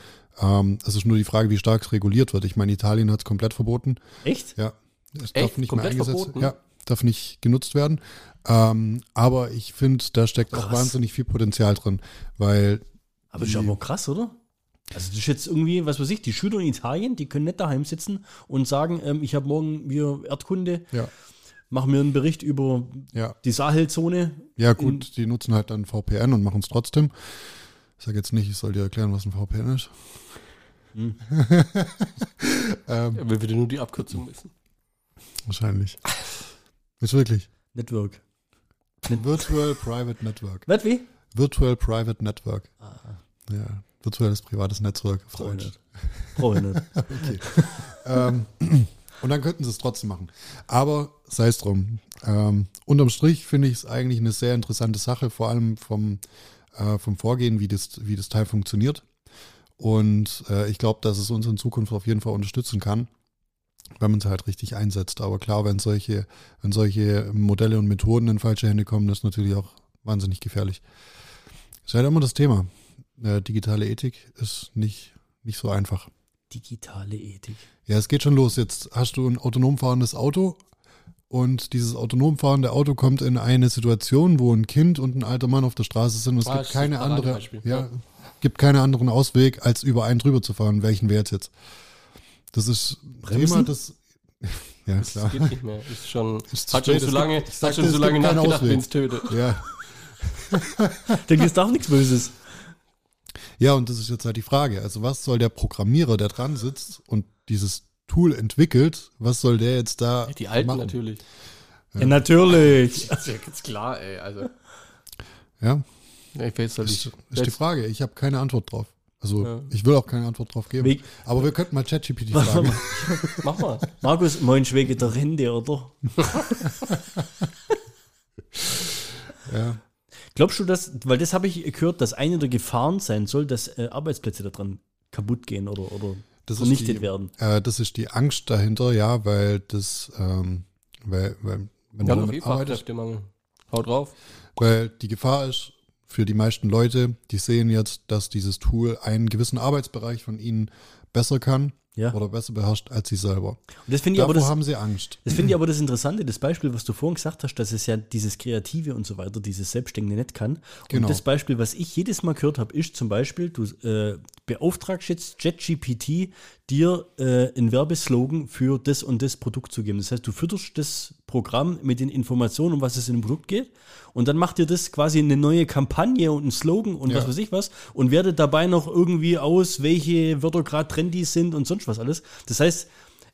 Ähm, es ist nur die Frage, wie stark es reguliert wird. Ich meine, Italien hat es komplett verboten. Echt? Ja, es Echt? darf nicht Komplett mehr eingesetzt verboten? Ja, darf nicht genutzt werden. Ähm, aber ich finde, da steckt auch Krass. wahnsinnig viel Potenzial drin, weil Aber das ist Die- aber krass, oder? Also das ist jetzt irgendwie, was weiß ich, die Schüler in Italien, die können nicht daheim sitzen und sagen, ähm, ich habe morgen wir Erdkunde, ja, machen mir einen Bericht über ja, die Sahelzone. ja gut, die nutzen halt dann VPN und machen es trotzdem. Ich sage jetzt nicht, ich soll dir erklären, was ein VPN ist. Hm. ähm, Er will wieder nur die Abkürzung wissen. wahrscheinlich. Ist wirklich. Network. Virtual Private Network. Was wie? Virtual Private Network. Ah, Ja, virtuelles privates Netzwerk. ich nicht. Okay. ähm, und dann könnten sie es trotzdem machen. Aber sei es drum. Ähm, unterm Strich finde ich es eigentlich eine sehr interessante Sache, vor allem vom, äh, vom Vorgehen, wie das, wie das Teil funktioniert. Und äh, ich glaube, dass es uns in Zukunft auf jeden Fall unterstützen kann, wenn man es halt richtig einsetzt. Aber klar, wenn solche, wenn solche Modelle und Methoden in falsche Hände kommen, das ist natürlich auch wahnsinnig gefährlich. Ist halt immer das Thema. Äh, digitale Ethik ist nicht, nicht so einfach. Digitale Ethik. Ja, es geht schon los. Jetzt hast du ein autonom fahrendes Auto und dieses autonom fahrende Auto kommt in eine Situation, wo ein Kind und ein alter Mann auf der Straße sind und es gibt das keine andere, ja, Ja. gibt keinen anderen Ausweg, als über einen drüber zu fahren. Welchen wäre jetzt? Das ist ein Bremsen? Thema, das ja Das klar. geht nicht mehr. Ist schon, Ist zu hat schon spät. zu Es lange, gibt- ich hat schon zu lange nachgedacht, wenn es tötet. Ja. Da gibt es auch nichts Böses. ja, und das ist jetzt halt die Frage. Also was soll der Programmierer, der dran sitzt und dieses Tool entwickelt, was soll der jetzt da Die Alten machen? natürlich. Ja, natürlich. Das ist ja ganz klar, ey. Also, Ja, ja, ich weiß doch ist, nicht. ist die Frage. Ich habe keine Antwort drauf. Also Ja. ich will auch keine Antwort drauf geben. Weg- Aber wir könnten mal ChatGPT fragen. Mach mal. Markus, meinst du wegen der Rente, oder? Ja. Glaubst du, dass, weil das habe ich gehört, dass eine der Gefahren sein soll, dass äh, Arbeitsplätze daran kaputt gehen oder, oder Das ist vernichtet die- werden? Äh, das ist die Angst dahinter, ja, weil das, ähm, weil, weil, wenn haben noch damit arbeitest, Fachkräftemangel. Haut drauf. weil die Gefahr ist für die meisten Leute, die sehen jetzt, dass dieses Tool einen gewissen Arbeitsbereich von ihnen besser kann Ja. oder besser beherrscht als sie selber. Und das finde ich Davor aber das, haben sie Angst. das finde ich aber das Interessante, das Beispiel, was du vorhin gesagt hast, dass es ja dieses Kreative und so weiter, dieses Selbstständige nicht kann. Genau. Und das Beispiel, was ich jedes Mal gehört habe, ist zum Beispiel, du äh, beauftragst jetzt JetGPT, dir äh, einen Werbeslogan für das und das Produkt zu geben. Das heißt, du fütterst das Programm mit den Informationen, um was es in dem Produkt geht. Und dann macht dir das quasi eine neue Kampagne und einen Slogan und Ja. was weiß ich was und wertet dabei noch irgendwie aus, welche Wörter gerade trendy sind und sonst was alles. Das heißt,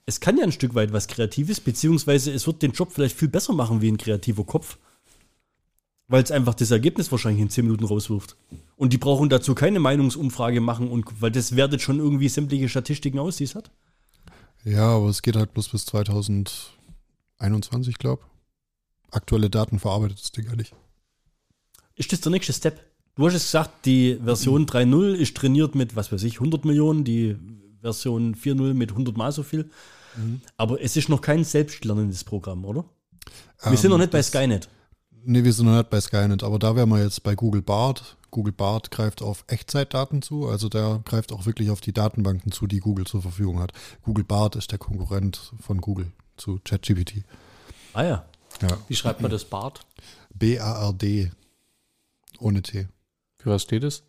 es kann ja ein Stück weit was Kreatives, beziehungsweise es wird den Job vielleicht viel besser machen wie ein kreativer Kopf. Weil es einfach das Ergebnis wahrscheinlich in 10 Minuten rauswirft. Und die brauchen dazu keine Meinungsumfrage machen, und weil das wertet schon irgendwie sämtliche Statistiken aus, die es hat. Ja, aber es geht halt bloß bis 2021, glaube Aktuelle Daten verarbeitet das Ding ja nicht. Ist das der nächste Step? Du hast es gesagt, die Version 3.0 ist trainiert mit, was weiß ich, 100 Millionen, die Version 4.0 mit 100 mal so viel. Aber es ist noch kein selbstlernendes Programm, oder? Wir sind noch nicht bei Ähm, Skynet. Nee, wir sind noch nicht bei Skynet, aber da wären wir jetzt bei Google Bart. Google Bart greift auf Echtzeitdaten zu, also der greift auch wirklich auf die Datenbanken zu, die Google zur Verfügung hat. Google Bart ist der Konkurrent von Google zu ChatGPT. Ah ja. Ja. Wie schreibt man das Bart? B-A-R-D. Ohne T. Für was steht es?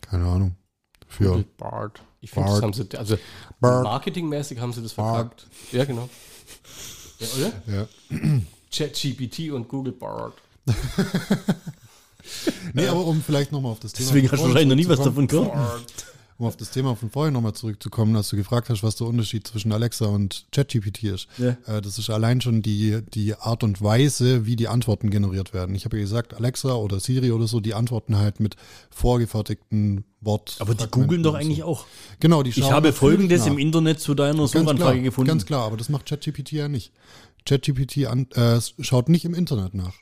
Keine Ahnung. Für Google Bart. Ich finde, das haben sie, also Bart. marketingmäßig haben sie das Bart. verkackt. Ja, genau. Ja, oder? ja. ChatGPT und Google Bart. Nee, aber um vielleicht nochmal auf das Thema. Deswegen hast du wahrscheinlich noch nie was zurückzukommen, davon gehört. Um auf das Thema von vorhin nochmal zurückzukommen, als du gefragt hast, was der Unterschied zwischen Alexa und ChatGPT ist. Ja. Äh, das ist allein schon die, die Art und Weise, wie die Antworten generiert werden. Ich habe ja gesagt, Alexa oder Siri oder so, die antworten halt mit vorgefertigten Wort. Aber die googeln doch eigentlich so. auch. Genau, die Ich schauen habe natürlich folgendes nach. im Internet zu deiner Ganz klar, Suchanfrage gefunden. Ganz klar, aber das macht ChatGPT ja nicht. ChatGPT äh, schaut nicht im Internet nach.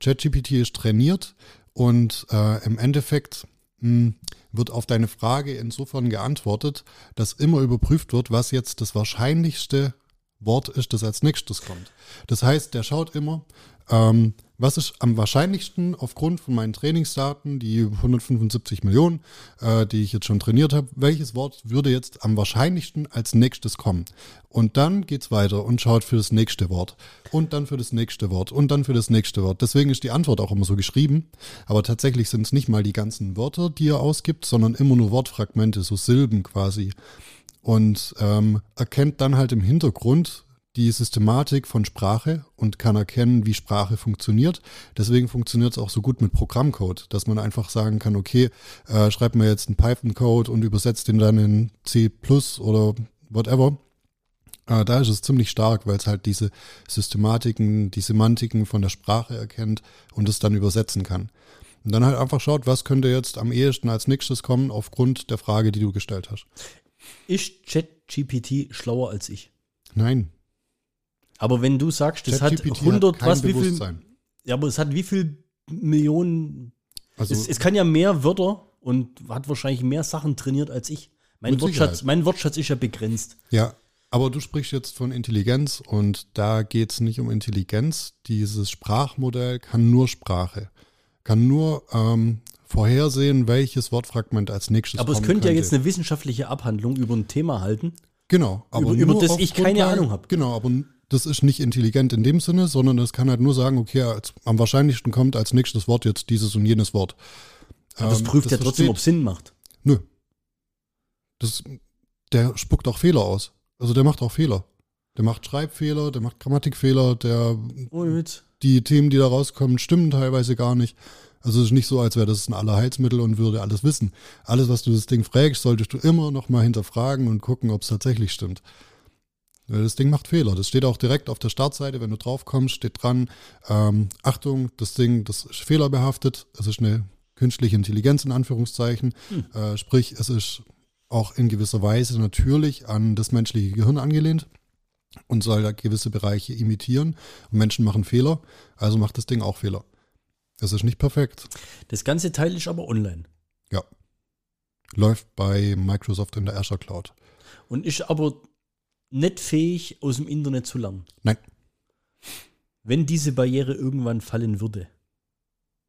ChatGPT ist trainiert und äh, im Endeffekt mh, wird auf deine Frage insofern geantwortet, dass immer überprüft wird, was jetzt das wahrscheinlichste Wort ist, das als nächstes kommt. Das heißt, der schaut immer, ähm, was ist am wahrscheinlichsten aufgrund von meinen Trainingsdaten, die 175 Millionen, äh, die ich jetzt schon trainiert habe, welches Wort würde jetzt am wahrscheinlichsten als nächstes kommen? Und dann geht's weiter und schaut für das nächste Wort und dann für das nächste Wort und dann für das nächste Wort. Deswegen ist die Antwort auch immer so geschrieben, aber tatsächlich sind es nicht mal die ganzen Wörter, die er ausgibt, sondern immer nur Wortfragmente, so Silben quasi. Und ähm, erkennt dann halt im Hintergrund die Systematik von Sprache und kann erkennen, wie Sprache funktioniert. Deswegen funktioniert es auch so gut mit Programmcode, dass man einfach sagen kann, okay, äh, schreib mir jetzt einen Python-Code und übersetzt den dann in C oder whatever. Äh, da ist es ziemlich stark, weil es halt diese Systematiken, die Semantiken von der Sprache erkennt und es dann übersetzen kann. Und dann halt einfach schaut, was könnte jetzt am ehesten als nächstes kommen aufgrund der Frage, die du gestellt hast. Ist ChatGPT schlauer als ich? Nein, Aber wenn du sagst, das hat ChatGPT 100, kein was, wie viel, ja, aber es hat wie viel Millionen, Also es, es kann ja mehr Wörter und hat wahrscheinlich mehr Sachen trainiert als ich. Mein Wortschatz, Sicherheit. mein Wortschatz ist ja begrenzt. Ja, aber du sprichst jetzt von Intelligenz und da geht es nicht um Intelligenz. Dieses Sprachmodell kann nur Sprache, kann nur ähm, vorhersehen, welches Wortfragment als nächstes Aber es kommen könnte ja könnte. jetzt eine wissenschaftliche Abhandlung über ein Thema halten. Genau, aber über- über das ich keine Ahnung hab. Genau, aber das ist nicht intelligent in dem Sinne, sondern es kann halt nur sagen, okay, als, am wahrscheinlichsten kommt als nächstes Wort jetzt dieses und jenes Wort. Aber das Ähm, prüft ja trotzdem, ob es Sinn macht. Nö. Das, der spuckt auch Fehler aus. Also der macht auch Fehler. Der macht Schreibfehler, der macht Grammatikfehler, der Witz. die Themen, die da rauskommen, stimmen teilweise gar nicht. Also es ist nicht so, als wäre das ein Allerheilsmittel und würde alles wissen. Alles, was du das Ding fragst, solltest du immer noch mal hinterfragen und gucken, ob es tatsächlich stimmt. Das Ding macht Fehler. Das steht auch direkt auf der Startseite, wenn du drauf kommst, steht dran, ähm, Achtung, das Ding, das ist fehlerbehaftet. Es ist eine künstliche Intelligenz in Anführungszeichen. Äh, sprich, es ist auch in gewisser Weise natürlich an das menschliche Gehirn angelehnt und soll da gewisse Bereiche imitieren. Und Menschen machen Fehler, also macht das Ding auch Fehler. Es ist nicht perfekt. Das ganze Teil ist aber online. Ja. Läuft bei Microsoft in der Azure Cloud. Und ist aber nicht fähig, aus dem Internet zu lernen. Nein. Wenn diese Barriere irgendwann fallen würde,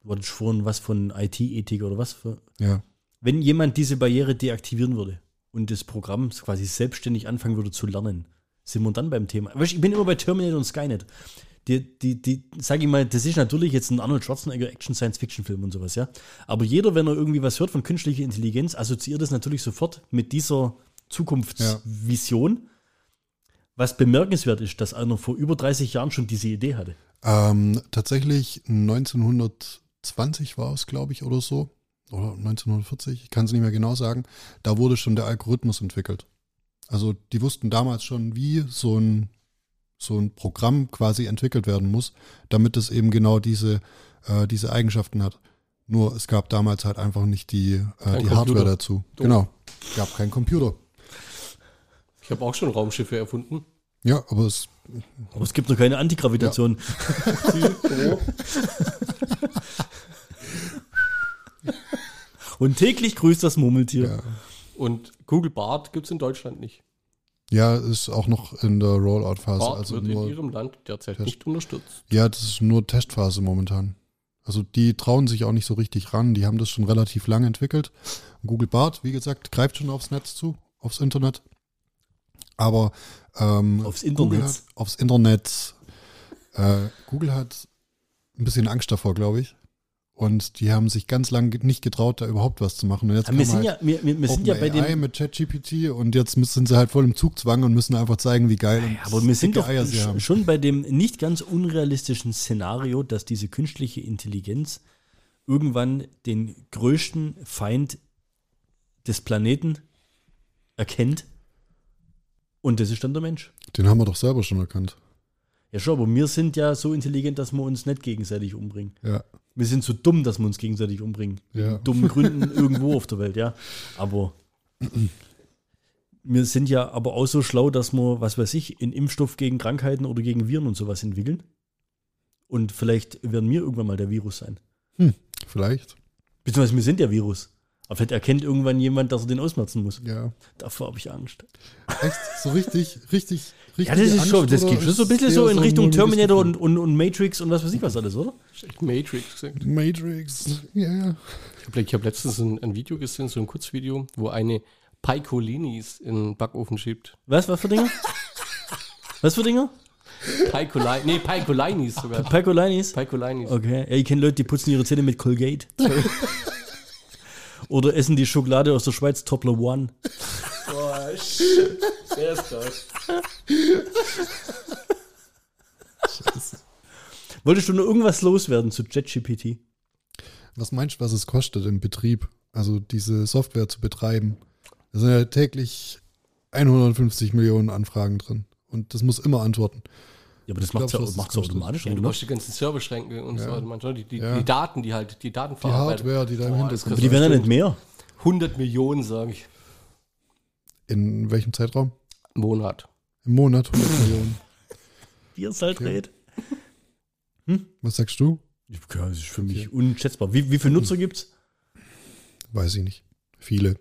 du hattest vorhin was von IT-Ethik oder was für, Ja. wenn jemand diese Barriere deaktivieren würde und das Programm quasi selbstständig anfangen würde zu lernen, sind wir dann beim Thema. Weißt, ich bin immer bei Terminator und Skynet. Die, die, die, sag ich mal, das ist natürlich jetzt ein Arnold Schwarzenegger Action-Science-Fiction-Film und sowas, ja. Aber jeder, wenn er irgendwie was hört von künstlicher Intelligenz, assoziiert es natürlich sofort mit dieser Zukunftsvision. Was bemerkenswert ist, dass einer vor über 30 Jahren schon diese Idee hatte. Ähm, tatsächlich 1920 war es, glaube ich, oder so. Oder 1940, ich kann es nicht mehr genau sagen. Da wurde schon der Algorithmus entwickelt. Also die wussten damals schon, wie so ein, so ein Programm quasi entwickelt werden muss, damit es eben genau diese, äh, diese Eigenschaften hat. Nur es gab damals halt einfach nicht die, äh, die. Hardware dazu. Doof. Genau. Gab keinen Computer. Ich habe auch schon Raumschiffe erfunden. Ja, aber es Aber es gibt noch keine Antigravitation. Und täglich grüßt das Murmeltier. Ja. Und Google Bart gibt es in Deutschland nicht. Ja, ist auch noch in der Rollout-Phase. Bart Also wird in ihrem Land derzeit Test. nicht unterstützt. ja, das ist nur Testphase momentan. Also die trauen sich auch nicht so richtig ran. Die haben das schon relativ lange entwickelt. Google Bart, wie gesagt, greift schon aufs Netz zu, aufs Internet. Aber ähm, Aufs Google Internet. hat, aufs Internet. Äh, Google hat ein bisschen Angst davor, glaube ich. Und die haben sich ganz lange nicht getraut, da überhaupt was zu machen. Und jetzt Aber wir sind, halt ja, wir, wir, wir sind ja bei OpenAI dem. mit ChatGPT und jetzt sind sie halt voll im Zugzwang und müssen einfach zeigen, wie geil und Aber wir sind doch Eier sie haben. sch- schon bei dem nicht ganz unrealistischen Szenario, dass diese künstliche Intelligenz irgendwann den größten Feind des Planeten erkennt. Und das ist dann der Mensch. Den haben wir doch selber schon erkannt. Ja, schon, aber wir sind ja so intelligent, dass wir uns nicht gegenseitig umbringen. Ja, Wir sind so dumm, dass wir uns gegenseitig umbringen. ja. dummen Gründen irgendwo auf der Welt, ja. Aber wir sind ja aber auch so schlau, dass wir, was weiß ich, einen Impfstoff gegen Krankheiten oder gegen Viren und sowas entwickeln. Und vielleicht werden wir irgendwann mal der Virus sein. Vielleicht. Beziehungsweise wir sind der Virus. Aber vielleicht erkennt irgendwann jemand, dass er den ausmerzen muss. Ja. Davor habe ich Angst. Echt? So richtig, richtig, richtig. Ja, das ist schon, das geht schon so ein bisschen so in Richtung Terminator und, und, und Matrix und was weiß ich was alles, oder? Matrix gesagt. Matrix. Ja. Ich habe ich hab letztens ein, ein Video gesehen, so ein Kurzvideo, wo eine Paikolinis in den Backofen schiebt. Was, was für Dinge? was für Dinge? Paikolai, nee, Paikolinis sogar. Picolinis? Paikolinis. Okay. Ja, ich kenne Leute, die putzen ihre Zähne mit Colgate. Oder essen die Schokolade aus der Schweiz Toppler One. Boah, shit. Der ist krass. Wolltest du nur irgendwas loswerden zu JetGPT? Was meinst du, was es kostet im Betrieb? Also diese Software zu betreiben. Da sind ja täglich 150 Millionen Anfragen drin. Und das muss immer antworten. Ja, aber das macht's ja, macht's es ja automatisch, Ja, du brauchst die ganzen Serverschränke und so Ja. weiter. manchmal Die, die, Ja. die Daten, die halt, die Daten Die. Hardware, die da im Hintergrund Aber die werden ja nicht mehr. 100 Millionen, sage ich, In welchem Zeitraum? im Monat. Im Monat 100 Millionen. Wie es halt Okay. dreht. Was sagst du? Ja, das ist für mich unschätzbar. Wie, wie viele Nutzer gibt's? Weiß ich nicht. Viele.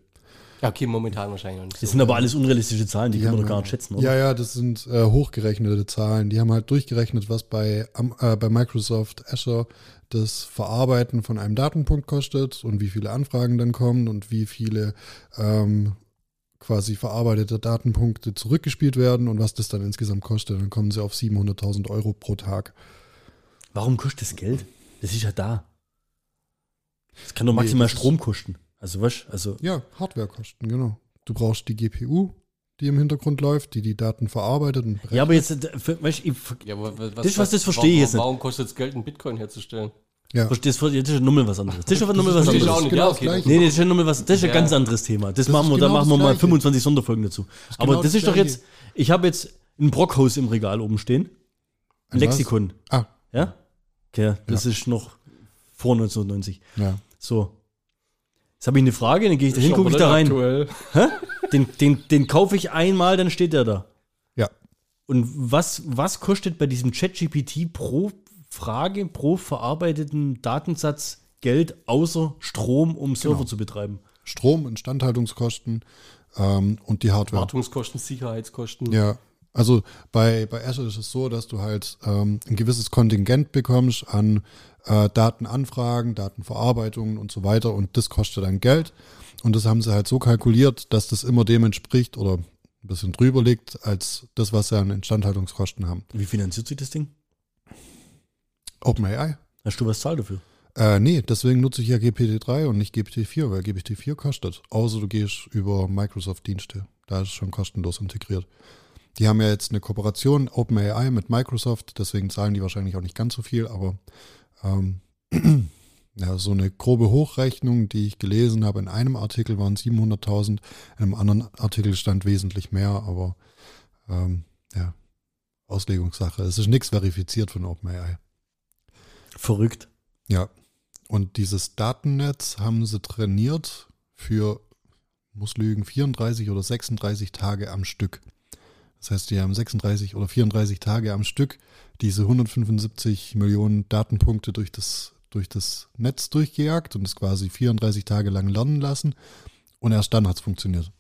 Ja, okay, momentan wahrscheinlich noch nicht. Das so. sind aber alles unrealistische Zahlen, die, Die können wir doch gar ja- nicht schätzen, oder? Ja, ja, das sind äh, hochgerechnete Zahlen. Die haben halt durchgerechnet, was bei, äh, bei Microsoft Azure das Verarbeiten von einem Datenpunkt kostet und wie viele Anfragen dann kommen und wie viele ähm, quasi verarbeitete Datenpunkte zurückgespielt werden und was das dann insgesamt kostet. Dann kommen sie auf 700.000 Euro pro Tag. Warum kostet das Geld? Das ist ja da. Das kann doch Nee, maximal das ist- Strom kosten. Also was? Also Ja, Hardwarekosten, genau. Du brauchst die GPU, die im Hintergrund läuft, die die Daten verarbeitet und ja, aber jetzt, äh, für, weißt, ich, Ja, aber was, Das, was, das verstehe ich warum, jetzt nicht. Warum kostet es Geld, einen Bitcoin herzustellen? ja. das, das ist ja nochmal was anderes. Das ist ja nochmal was anderes. auch nicht. genau Ja, das okay. Gleiche. Nee, das ist ja nochmal was, das ist ein Ja. ganz anderes Thema. Das, Das machen wir, ist da genau machen wir das mal Gleiche. 25 Sonderfolgen dazu. Aber genau das das ist doch jetzt, ich habe jetzt ein Brockhaus im Regal oben stehen. Ein Ein was? Lexikon. Ah, Ja? Okay, das ist noch vor 1990. ja. So. Jetzt habe ich eine Frage, dann gehe ich da hin, gucke ich da rein. Aktuell. Den, den, den kaufe ich einmal, dann steht der da. Ja. Und was, was kostet bei diesem ChatGPT pro Frage, pro verarbeiteten Datensatz Geld außer Strom, um Server Genau. zu betreiben? Strom, Instandhaltungskosten ähm, und die Hardware. Wartungskosten, Sicherheitskosten. Ja, also bei, bei Azure ist es so, dass du halt ähm, ein gewisses Kontingent bekommst an äh, Datenanfragen, Datenverarbeitungen und so weiter und das kostet dann Geld. Und das haben sie halt so kalkuliert, dass das immer dem entspricht oder ein bisschen drüber liegt, als das, was sie an Instandhaltungskosten haben. Wie finanziert sich das Ding? OpenAI? Hast du was zahlt dafür? Äh, nee, deswegen nutze ich ja GPT-3 und nicht GPT-4, weil GPT-4 kostet. Außer du gehst über Microsoft-Dienste. Da ist es schon kostenlos integriert. Die haben ja jetzt eine Kooperation, OpenAI mit Microsoft, deswegen zahlen die wahrscheinlich auch nicht ganz so viel, aber ähm, ja, so eine grobe Hochrechnung, die ich gelesen habe, in einem Artikel waren 700.000, in einem anderen Artikel stand wesentlich mehr, aber ähm, ja, Auslegungssache. Es ist nichts verifiziert von OpenAI. Verrückt. Ja. Und dieses Datennetz haben sie trainiert für, muss lügen, 34 oder 36 Tage am Stück. Das heißt, die haben 36 oder 34 Tage am Stück diese 175 Millionen Datenpunkte durch das, durch das Netz durchgejagt und es quasi 34 Tage lang lernen lassen. Und erst dann hat es funktioniert.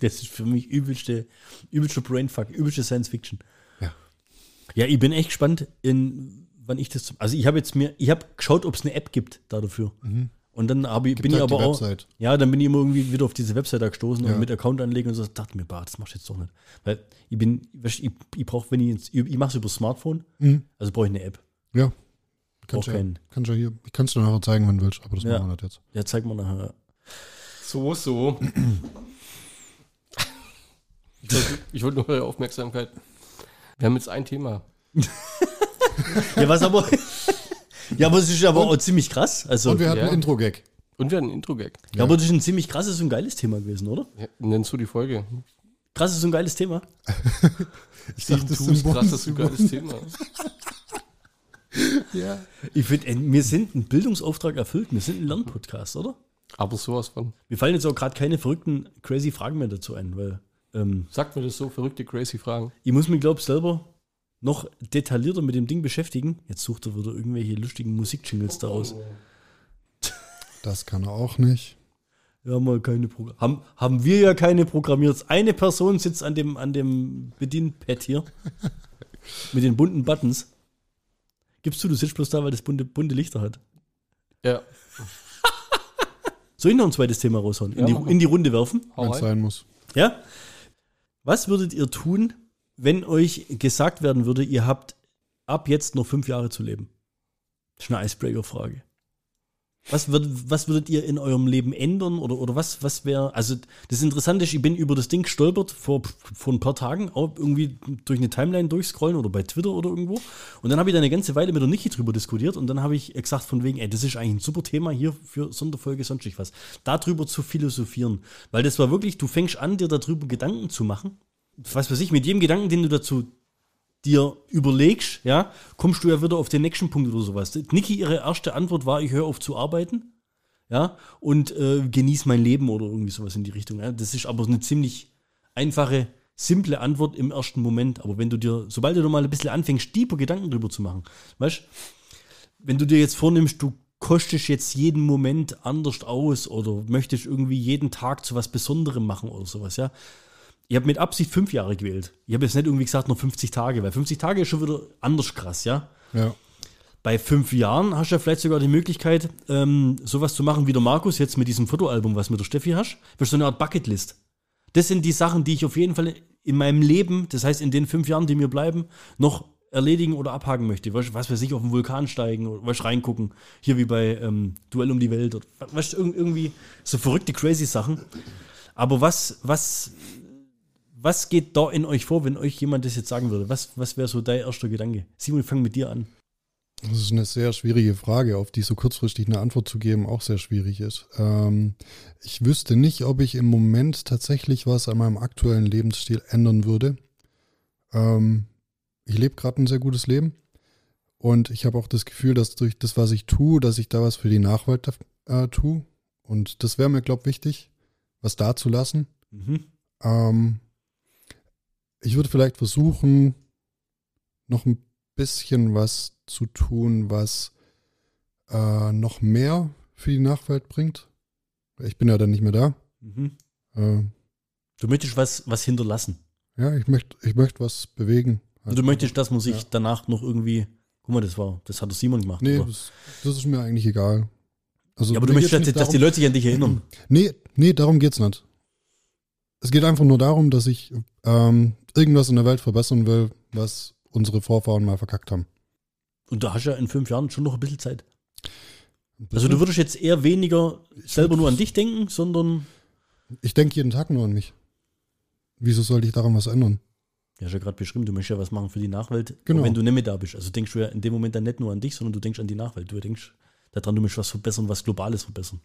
Das ist für mich übelste, übelste Brainfuck, übelste Science Fiction. Ja. Ja, ich bin echt gespannt, in, wann ich das. Also ich habe jetzt mir, ich habe geschaut, ob es eine App gibt da dafür. Und dann habe ich, bin ich halt aber die auch. Website. Ja, dann bin ich immer irgendwie wieder auf diese Website da gestoßen Ja. und mit Account anlegen und so. Dachte mir, bah, das machst du jetzt doch nicht. Weil ich bin, du, ich, ich brauche, wenn ich jetzt, ich, ich mache es über Smartphone, Mhm. also brauche ich eine App. Ja. Kannst ja, keinen. kannst ja hier, ich kann es dir nachher zeigen, wenn du willst, aber das Ja. machen wir nicht jetzt. Ja, zeig mal nachher. So, so. ich wollte- ich wollte nur eure Aufmerksamkeit. Wir haben jetzt ein Thema. Ja, was aber. Ja, aber es ist aber auch ziemlich krass. Also, Und wir hatten ja. ein Intro-Gag. Und wir hatten ein Intro-Gag. ja, aber das ist ein ziemlich krasses und geiles Thema gewesen, oder? Ja, nennst du die Folge? Krasses und geiles Thema. Ich dachte, Tus, Symbol- krasses und geiles Thema. Ja. Ich finde, wir sind einen Bildungsauftrag erfüllt. Wir sind ein Lernpodcast, oder? Aber sowas von. Mir fallen jetzt auch gerade keine verrückten, crazy Fragen mehr dazu ein, weil ähm, Sagt mir das so, verrückte, crazy Fragen. ich muss mich, glaube ich, selber noch detaillierter mit dem Ding beschäftigen. Jetzt sucht er wieder irgendwelche lustigen Musikjingles daraus. Das kann er auch nicht. Wir haben mal keine Programm. Haben, haben wir ja keine programmiert. Eine Person sitzt an dem, an dem Bedienpad hier. mit den bunten Buttons. Gibst du, du sitzt bloß da, weil das bunte, bunte Lichter hat. Ja. Soll ich noch ein zweites Thema raushauen? In, Ja, die, in die Runde werfen? Wenn es sein muss. Ja? Was würdet ihr tun, wenn euch gesagt werden würde, ihr habt ab jetzt noch fünf Jahre zu leben? Das ist eine Icebreaker-Frage. Was, würd, was würdet ihr in eurem Leben ändern oder, oder was, was wäre, also das Interessante ist, ich bin über das Ding gestolpert vor, vor ein paar Tagen, irgendwie durch eine Timeline durchscrollen oder bei Twitter oder irgendwo. Und dann habe ich da eine ganze Weile mit der Niki drüber diskutiert und dann habe ich gesagt von wegen, ey, das ist eigentlich ein super Thema hier für Sonderfolge sonst was. Darüber zu philosophieren. Weil das war wirklich, du fängst an, dir darüber Gedanken zu machen. Was weiß ich, mit jedem Gedanken, den du dazu dir überlegst, ja, kommst du ja wieder auf den nächsten Punkt oder sowas. Niki, ihre erste Antwort war, ich höre auf zu arbeiten, ja, und äh, genieße mein Leben oder irgendwie sowas in die Richtung. Ja. Das ist aber eine ziemlich einfache, simple Antwort im ersten Moment. Aber wenn du dir, sobald du mal ein bisschen anfängst, tiefer Gedanken drüber zu machen, weißt wenn du dir jetzt vornimmst, du kostest jetzt jeden Moment anders aus oder möchtest irgendwie jeden Tag zu was Besonderem machen oder sowas, ja. Ich habe mit Absicht fünf Jahre gewählt. Ich habe jetzt nicht irgendwie gesagt, nur 50 Tage, weil 50 Tage ist schon wieder anders krass, ja. Ja. Bei fünf Jahren hast du ja vielleicht sogar die Möglichkeit, ähm, sowas zu machen wie der Markus jetzt mit diesem Fotoalbum, was mit der Steffi hast. Das ist so eine Art Bucketlist. Das sind die Sachen, die ich auf jeden Fall in meinem Leben, das heißt in den fünf Jahren, die mir bleiben, noch erledigen oder abhaken möchte. Weißt, was weiß ich, auf den Vulkan steigen oder du, reingucken. Hier wie bei ähm, Duell um die Welt. Oder, weißt, irgendwie so verrückte, crazy Sachen. Aber was, was, was geht da in euch vor, wenn euch jemand das jetzt sagen würde? Was, was wäre so dein erster Gedanke? Simon, fang mit dir an. Das ist eine sehr schwierige Frage, auf die so kurzfristig eine Antwort zu geben auch sehr schwierig ist. Ähm, ich wüsste nicht, ob ich im Moment tatsächlich was an meinem aktuellen Lebensstil ändern würde. Ähm, ich lebe gerade ein sehr gutes Leben und ich habe auch das Gefühl, dass durch das, was ich tue, dass ich da was für die Nachwelt äh, tue. Und das wäre mir, glaube ich, wichtig, was da zu lassen. Mhm. Ähm, ich würde vielleicht versuchen, noch ein bisschen was zu tun, was äh, noch mehr für die Nachwelt bringt. Ich bin ja dann nicht mehr da. Mhm. Äh, Du möchtest was, was hinterlassen. ja, ich möchte ich möcht was bewegen. Und du möchtest, dass man sich Ja. danach noch irgendwie. Guck mal, das war, das hat der Simon gemacht. Nee, das, das ist mir eigentlich egal. Also, ja, aber du möchtest, dass, nicht dass die darum- Leute sich an dich erinnern. Nee, nee, darum geht's nicht. Es geht einfach nur darum, dass ich ähm, irgendwas in der Welt verbessern will, was unsere Vorfahren mal verkackt haben. Und da hast du ja in fünf Jahren schon noch ein bisschen Zeit. Also du würdest jetzt eher weniger selber nur an dich denken, sondern. Ich denke jeden Tag nur an mich. Wieso sollte ich daran was ändern? Ja, hast ja gerade beschrieben, du möchtest ja was machen für die Nachwelt, Genau. wenn du nicht mehr da bist. Also denkst du ja in dem Moment dann nicht nur an dich, sondern du denkst an die Nachwelt. Du denkst daran, du möchtest was verbessern, was Globales verbessern.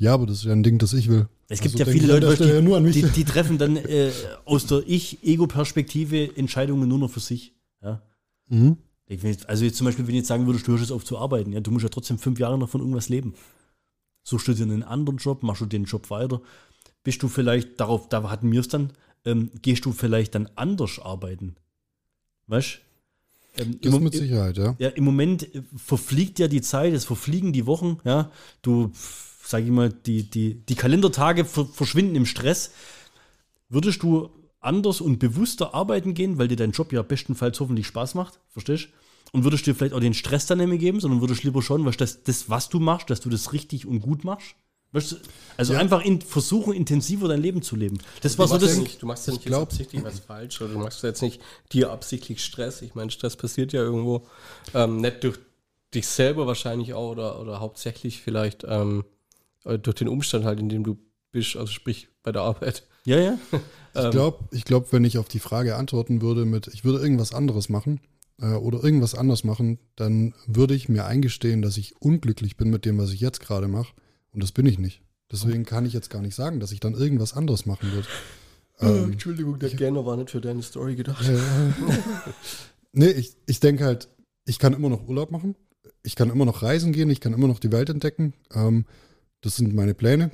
Ja, aber das ist ja ein Ding, das ich will. Es gibt Also ja viele ich Leute, die, die, die treffen dann äh, aus der Ich-Ego-Perspektive Entscheidungen nur noch für sich. Ja? Mhm. Ich will, also jetzt zum Beispiel, wenn du jetzt sagen würdest, du hörst jetzt auf zu arbeiten, ja, du musst ja trotzdem fünf Jahre noch von irgendwas leben. Suchst du dir einen anderen Job, machst du den Job weiter, bist du vielleicht, darauf, da hatten wir es dann, ähm, gehst du vielleicht dann anders arbeiten. Weißt ähm, Das im, mit Sicherheit, ja. ja, im Moment äh, verfliegt ja die Zeit, es verfliegen die Wochen, ja. Du, pf, sag ich mal, die, die, die Kalendertage ver verschwinden im Stress. Würdest du anders und bewusster arbeiten gehen, weil dir dein Job ja bestenfalls hoffentlich Spaß macht, verstehst Und würdest du dir vielleicht auch den Stress dann nicht mehr geben, sondern würdest lieber schauen, was das, das, was du machst, dass du das richtig und gut machst? Also Ja. einfach in, versuchen, intensiver dein Leben zu leben. Das war Du so machst, das. ja nicht, du machst ja ich nicht glaub- jetzt absichtlich was falsch oder du machst jetzt nicht dir absichtlich Stress. Ich meine, Stress passiert ja irgendwo ähm, nicht durch dich selber wahrscheinlich auch oder, oder hauptsächlich vielleicht ähm, äh, durch den Umstand halt, in dem du bist, also sprich bei der Arbeit. Ja, ja. Ich glaube, ich glaub, wenn ich auf die Frage antworten würde mit, ich würde irgendwas anderes machen äh, oder irgendwas anders machen, dann würde ich mir eingestehen, dass ich unglücklich bin mit dem, was ich jetzt gerade mache. Und das bin ich nicht. Deswegen kann ich jetzt gar nicht sagen, dass ich dann irgendwas anderes machen würde. Ähm, Entschuldigung, der Gerne war nicht für deine Story gedacht. äh, nee, ich, ich denke halt, ich kann immer noch Urlaub machen. Ich kann immer noch reisen gehen. Ich kann immer noch die Welt entdecken. Ähm, das sind meine Pläne.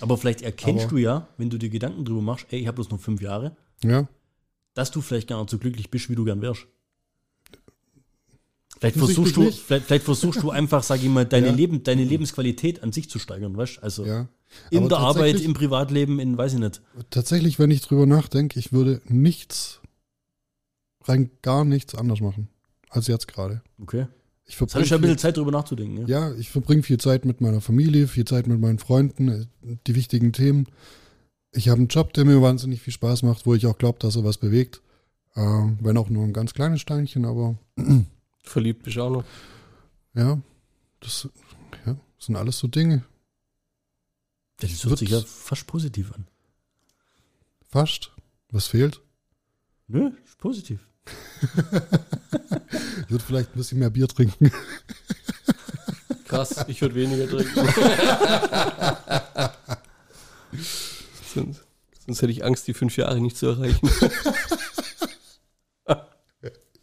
Aber vielleicht erkennst Aber- du ja, wenn du dir Gedanken drüber machst, ey, ich habe bloß noch fünf Jahre, Ja, dass du vielleicht gar nicht so glücklich bist, wie du gern wärst. Vielleicht versuchst, du, vielleicht, vielleicht versuchst du einfach, sag ich mal, deine, Ja. Leben, deine Lebensqualität an sich zu steigern, weißt Also Ja. in der Arbeit, im Privatleben, in weiß ich nicht. Tatsächlich, wenn ich drüber nachdenke, ich würde nichts, rein gar nichts anders machen als jetzt gerade. Okay. Ich verbringe ich ja ein bisschen Zeit drüber nachzudenken. Ja. ja, ich verbringe viel Zeit mit meiner Familie, viel Zeit mit meinen Freunden, äh, die wichtigen Themen. Ich habe einen Job, der mir wahnsinnig viel Spaß macht, wo ich auch glaube, dass er was bewegt. Äh, wenn auch nur ein ganz kleines Steinchen, aber Verliebt du auch noch. ja, das, ja, sind alles so Dinge. Das hört sich ja fast positiv an. Fast. Was fehlt? Nö, ist positiv. Ich würde vielleicht ein bisschen mehr Bier trinken. Krass, ich würde weniger trinken. sonst, sonst hätte ich Angst, die fünf Jahre nicht zu erreichen.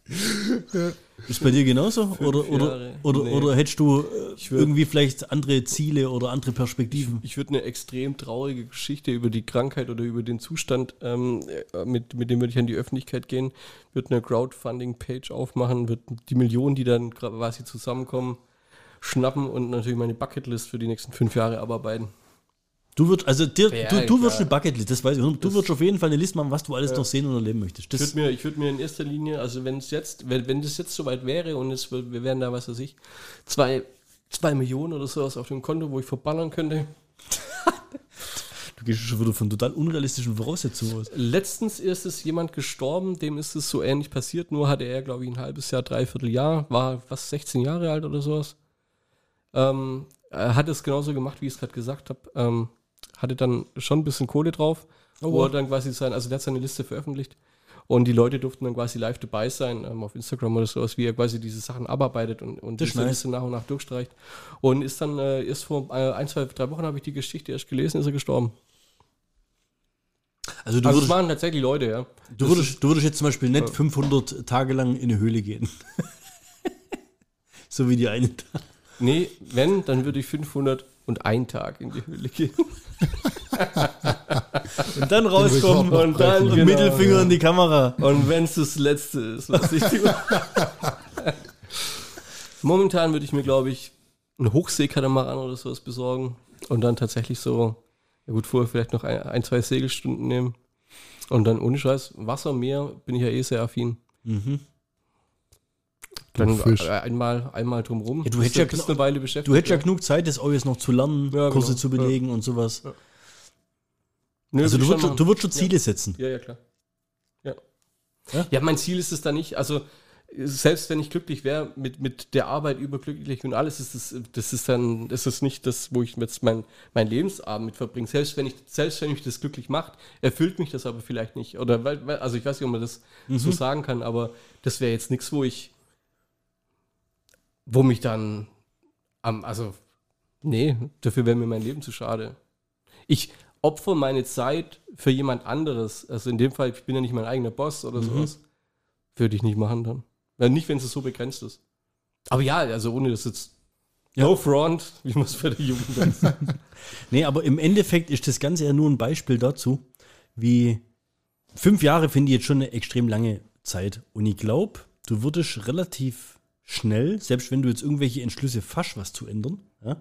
Ist bei dir genauso? Fünf Oder, oder, Jahre. oder, Nee. oder hättest du äh, Ich würd- irgendwie vielleicht andere Ziele oder andere Perspektiven? Ich würde eine extrem traurige Geschichte über die Krankheit oder über den Zustand, ähm, äh, mit, mit dem würde ich an die Öffentlichkeit gehen, würde eine Crowdfunding-Page aufmachen, würde die Millionen, die dann quasi zusammenkommen, schnappen und natürlich meine Bucketlist für die nächsten fünf Jahre abarbeiten. Du würdest, also dir, Ja, du, du klar. eine Bucketlist, das weiß ich. Du Das- würdest auf jeden Fall eine Liste machen, was du alles Ja. noch sehen und erleben möchtest. Ich Das, würde mir, ich würd mir in erster Linie, also wenn es jetzt, wenn, wenn das jetzt soweit wäre und es, wir wären da, was weiß ich, zwei, zwei Millionen oder sowas auf dem Konto, wo ich verballern könnte. du gehst schon wieder von total unrealistischen Voraussetzungen aus. Letztens ist es jemand gestorben, dem ist es so ähnlich passiert, nur hatte er, glaube ich, ein halbes Jahr, dreiviertel Jahr, war was, 16 Jahre alt oder sowas. Ähm, er hat es genauso gemacht, wie ich es gerade gesagt habe. Ähm, hatte dann schon ein bisschen Kohle drauf, Oh, wo er dann quasi sein, also der hat seine Liste veröffentlicht und die Leute durften dann quasi live dabei sein ähm, auf Instagram oder sowas, wie er quasi diese Sachen abarbeitet und, und Das ist diese nice. Liste nach und nach durchstreicht. Und ist dann äh, erst vor äh, ein, zwei, drei Wochen habe ich die Geschichte erst gelesen, ist er gestorben. Also du also es würdest, waren tatsächlich Leute, ja. du, würdest, du würdest jetzt zum Beispiel nicht 500 Tage lang in eine Höhle gehen. so wie die eine. Nee, wenn, dann würde ich 501 Tag in die Höhle gehen. Und dann rauskommen noch und dann Genau, Mittelfinger ja. in die Kamera. Und wenn es das Letzte ist, was ich tue. Momentan würde ich mir, glaube ich, einen Hochseekatamaran oder sowas besorgen und dann tatsächlich so, ja gut, vorher vielleicht noch ein, ein zwei Segelstunden nehmen. Und dann ohne Scheiß, Wasser, Meer, bin ich ja eh sehr affin. Mhm. Dann äh, einmal, einmal drumrum. Ja, du Bist hättest ja genau- eine Weile beschäftigt. Du hättest ja genug Zeit, das alles noch zu lernen, Ja, Kurse genau. zu belegen und sowas. Nö, Also du würdest, du würdest schon Ziele setzen. Ja, ja, klar. Ja. Ja? ja. mein Ziel ist es da nicht. Also, selbst wenn ich glücklich wäre, mit, mit der Arbeit überglücklich und alles, ist es, das ist dann, das ist nicht das, wo ich jetzt mein, mein Lebensabend mit verbringe. Selbst wenn ich, selbst wenn mich das glücklich macht, erfüllt mich das aber vielleicht nicht. Oder, weil, weil- also ich weiß nicht, ob man das so sagen kann, aber das wäre jetzt nichts, wo ich, wo mich dann am, also, nee, dafür wäre mir mein Leben zu schade. Ich opfer meine Zeit für jemand anderes. Also in dem Fall, ich bin ja nicht mein eigener Boss oder sowas. Würde ich nicht machen dann. Ja, nicht, wenn es so begrenzt ist. Aber ja, also ohne das jetzt. No front, wie man es für die Jugend sagt. Nee, aber im Endeffekt ist das Ganze ja nur ein Beispiel dazu, wie fünf Jahre finde ich jetzt schon eine extrem lange Zeit. Und ich glaube, du würdest relativ schnell, selbst wenn du jetzt irgendwelche Entschlüsse fasst, was zu ändern, ja,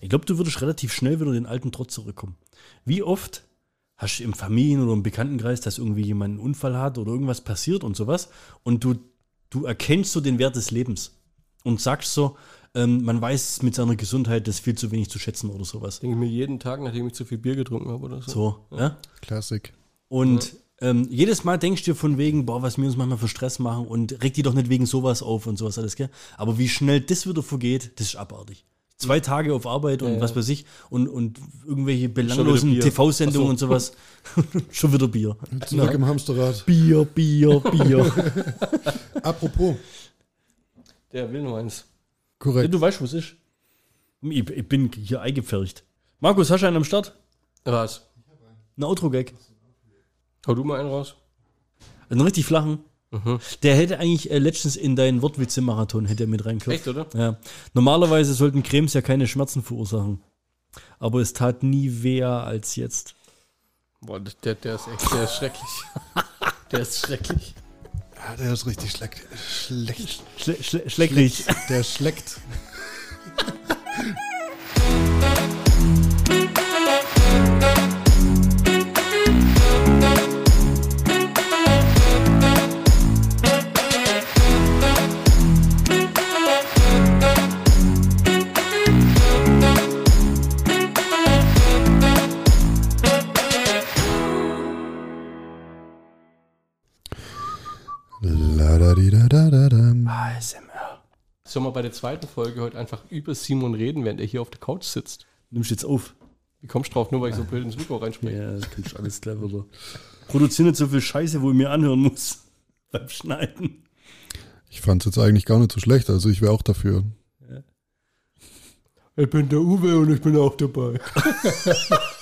ich glaube, du würdest relativ schnell wieder den alten Trotz zurückkommen. Wie oft hast du im Familien- oder im Bekanntenkreis, dass irgendwie jemand einen Unfall hat oder irgendwas passiert und sowas und du, du erkennst so den Wert des Lebens und sagst so, ähm, man weiß mit seiner Gesundheit das viel zu wenig zu schätzen oder sowas. Denke ich mir jeden Tag, nachdem ich zu viel Bier getrunken habe oder so. So, ja. Klassik. Und ähm, jedes Mal denkst du dir von wegen, boah, was wir uns manchmal für Stress machen und reg die doch nicht wegen sowas auf und sowas alles, gell? Aber wie schnell das wieder vergeht, das ist abartig. Zwei Tage auf Arbeit und Ja, ja. was weiß ich und, und irgendwelche belanglosen. TV-Sendungen so. und sowas. Schon wieder Bier. Zurück im Hamsterrad. Bier, Bier, Bier. Apropos, Der will nur eins. ja, korrekt. du weißt, was ist. Ich, ich bin hier eingepfercht. Markus, hast du einen am Start? Was? Ein Outro-Gag. Hau du mal einen raus. Einen richtig flachen. Mhm. Der hätte eigentlich äh, letztens in deinen Wortwitze-Marathon hätte er mit reingehört. Echt, oder? Ja. Normalerweise sollten Cremes ja keine Schmerzen verursachen. Aber es tat nie weh als jetzt. Boah, der, der ist echt, der ist schrecklich. der ist schrecklich. Ja, der ist richtig schlecht. Schlecht. Schle schle schlecklich. Der schleckt. ASMR. Sollen wir bei der zweiten Folge heute einfach über Simon reden, während er hier auf der Couch sitzt? Nimmst jetzt auf. Wie kommst du drauf, nur weil ich so blöd ins Mikro reinspreche? Ja, das kannst du alles cleverer. Produziere nicht so viel Scheiße, wo ich mir anhören muss. Beim Schneiden. Ich fand es jetzt eigentlich gar nicht so schlecht, also ich wäre auch dafür. Ich bin der Uwe und ich bin auch dabei.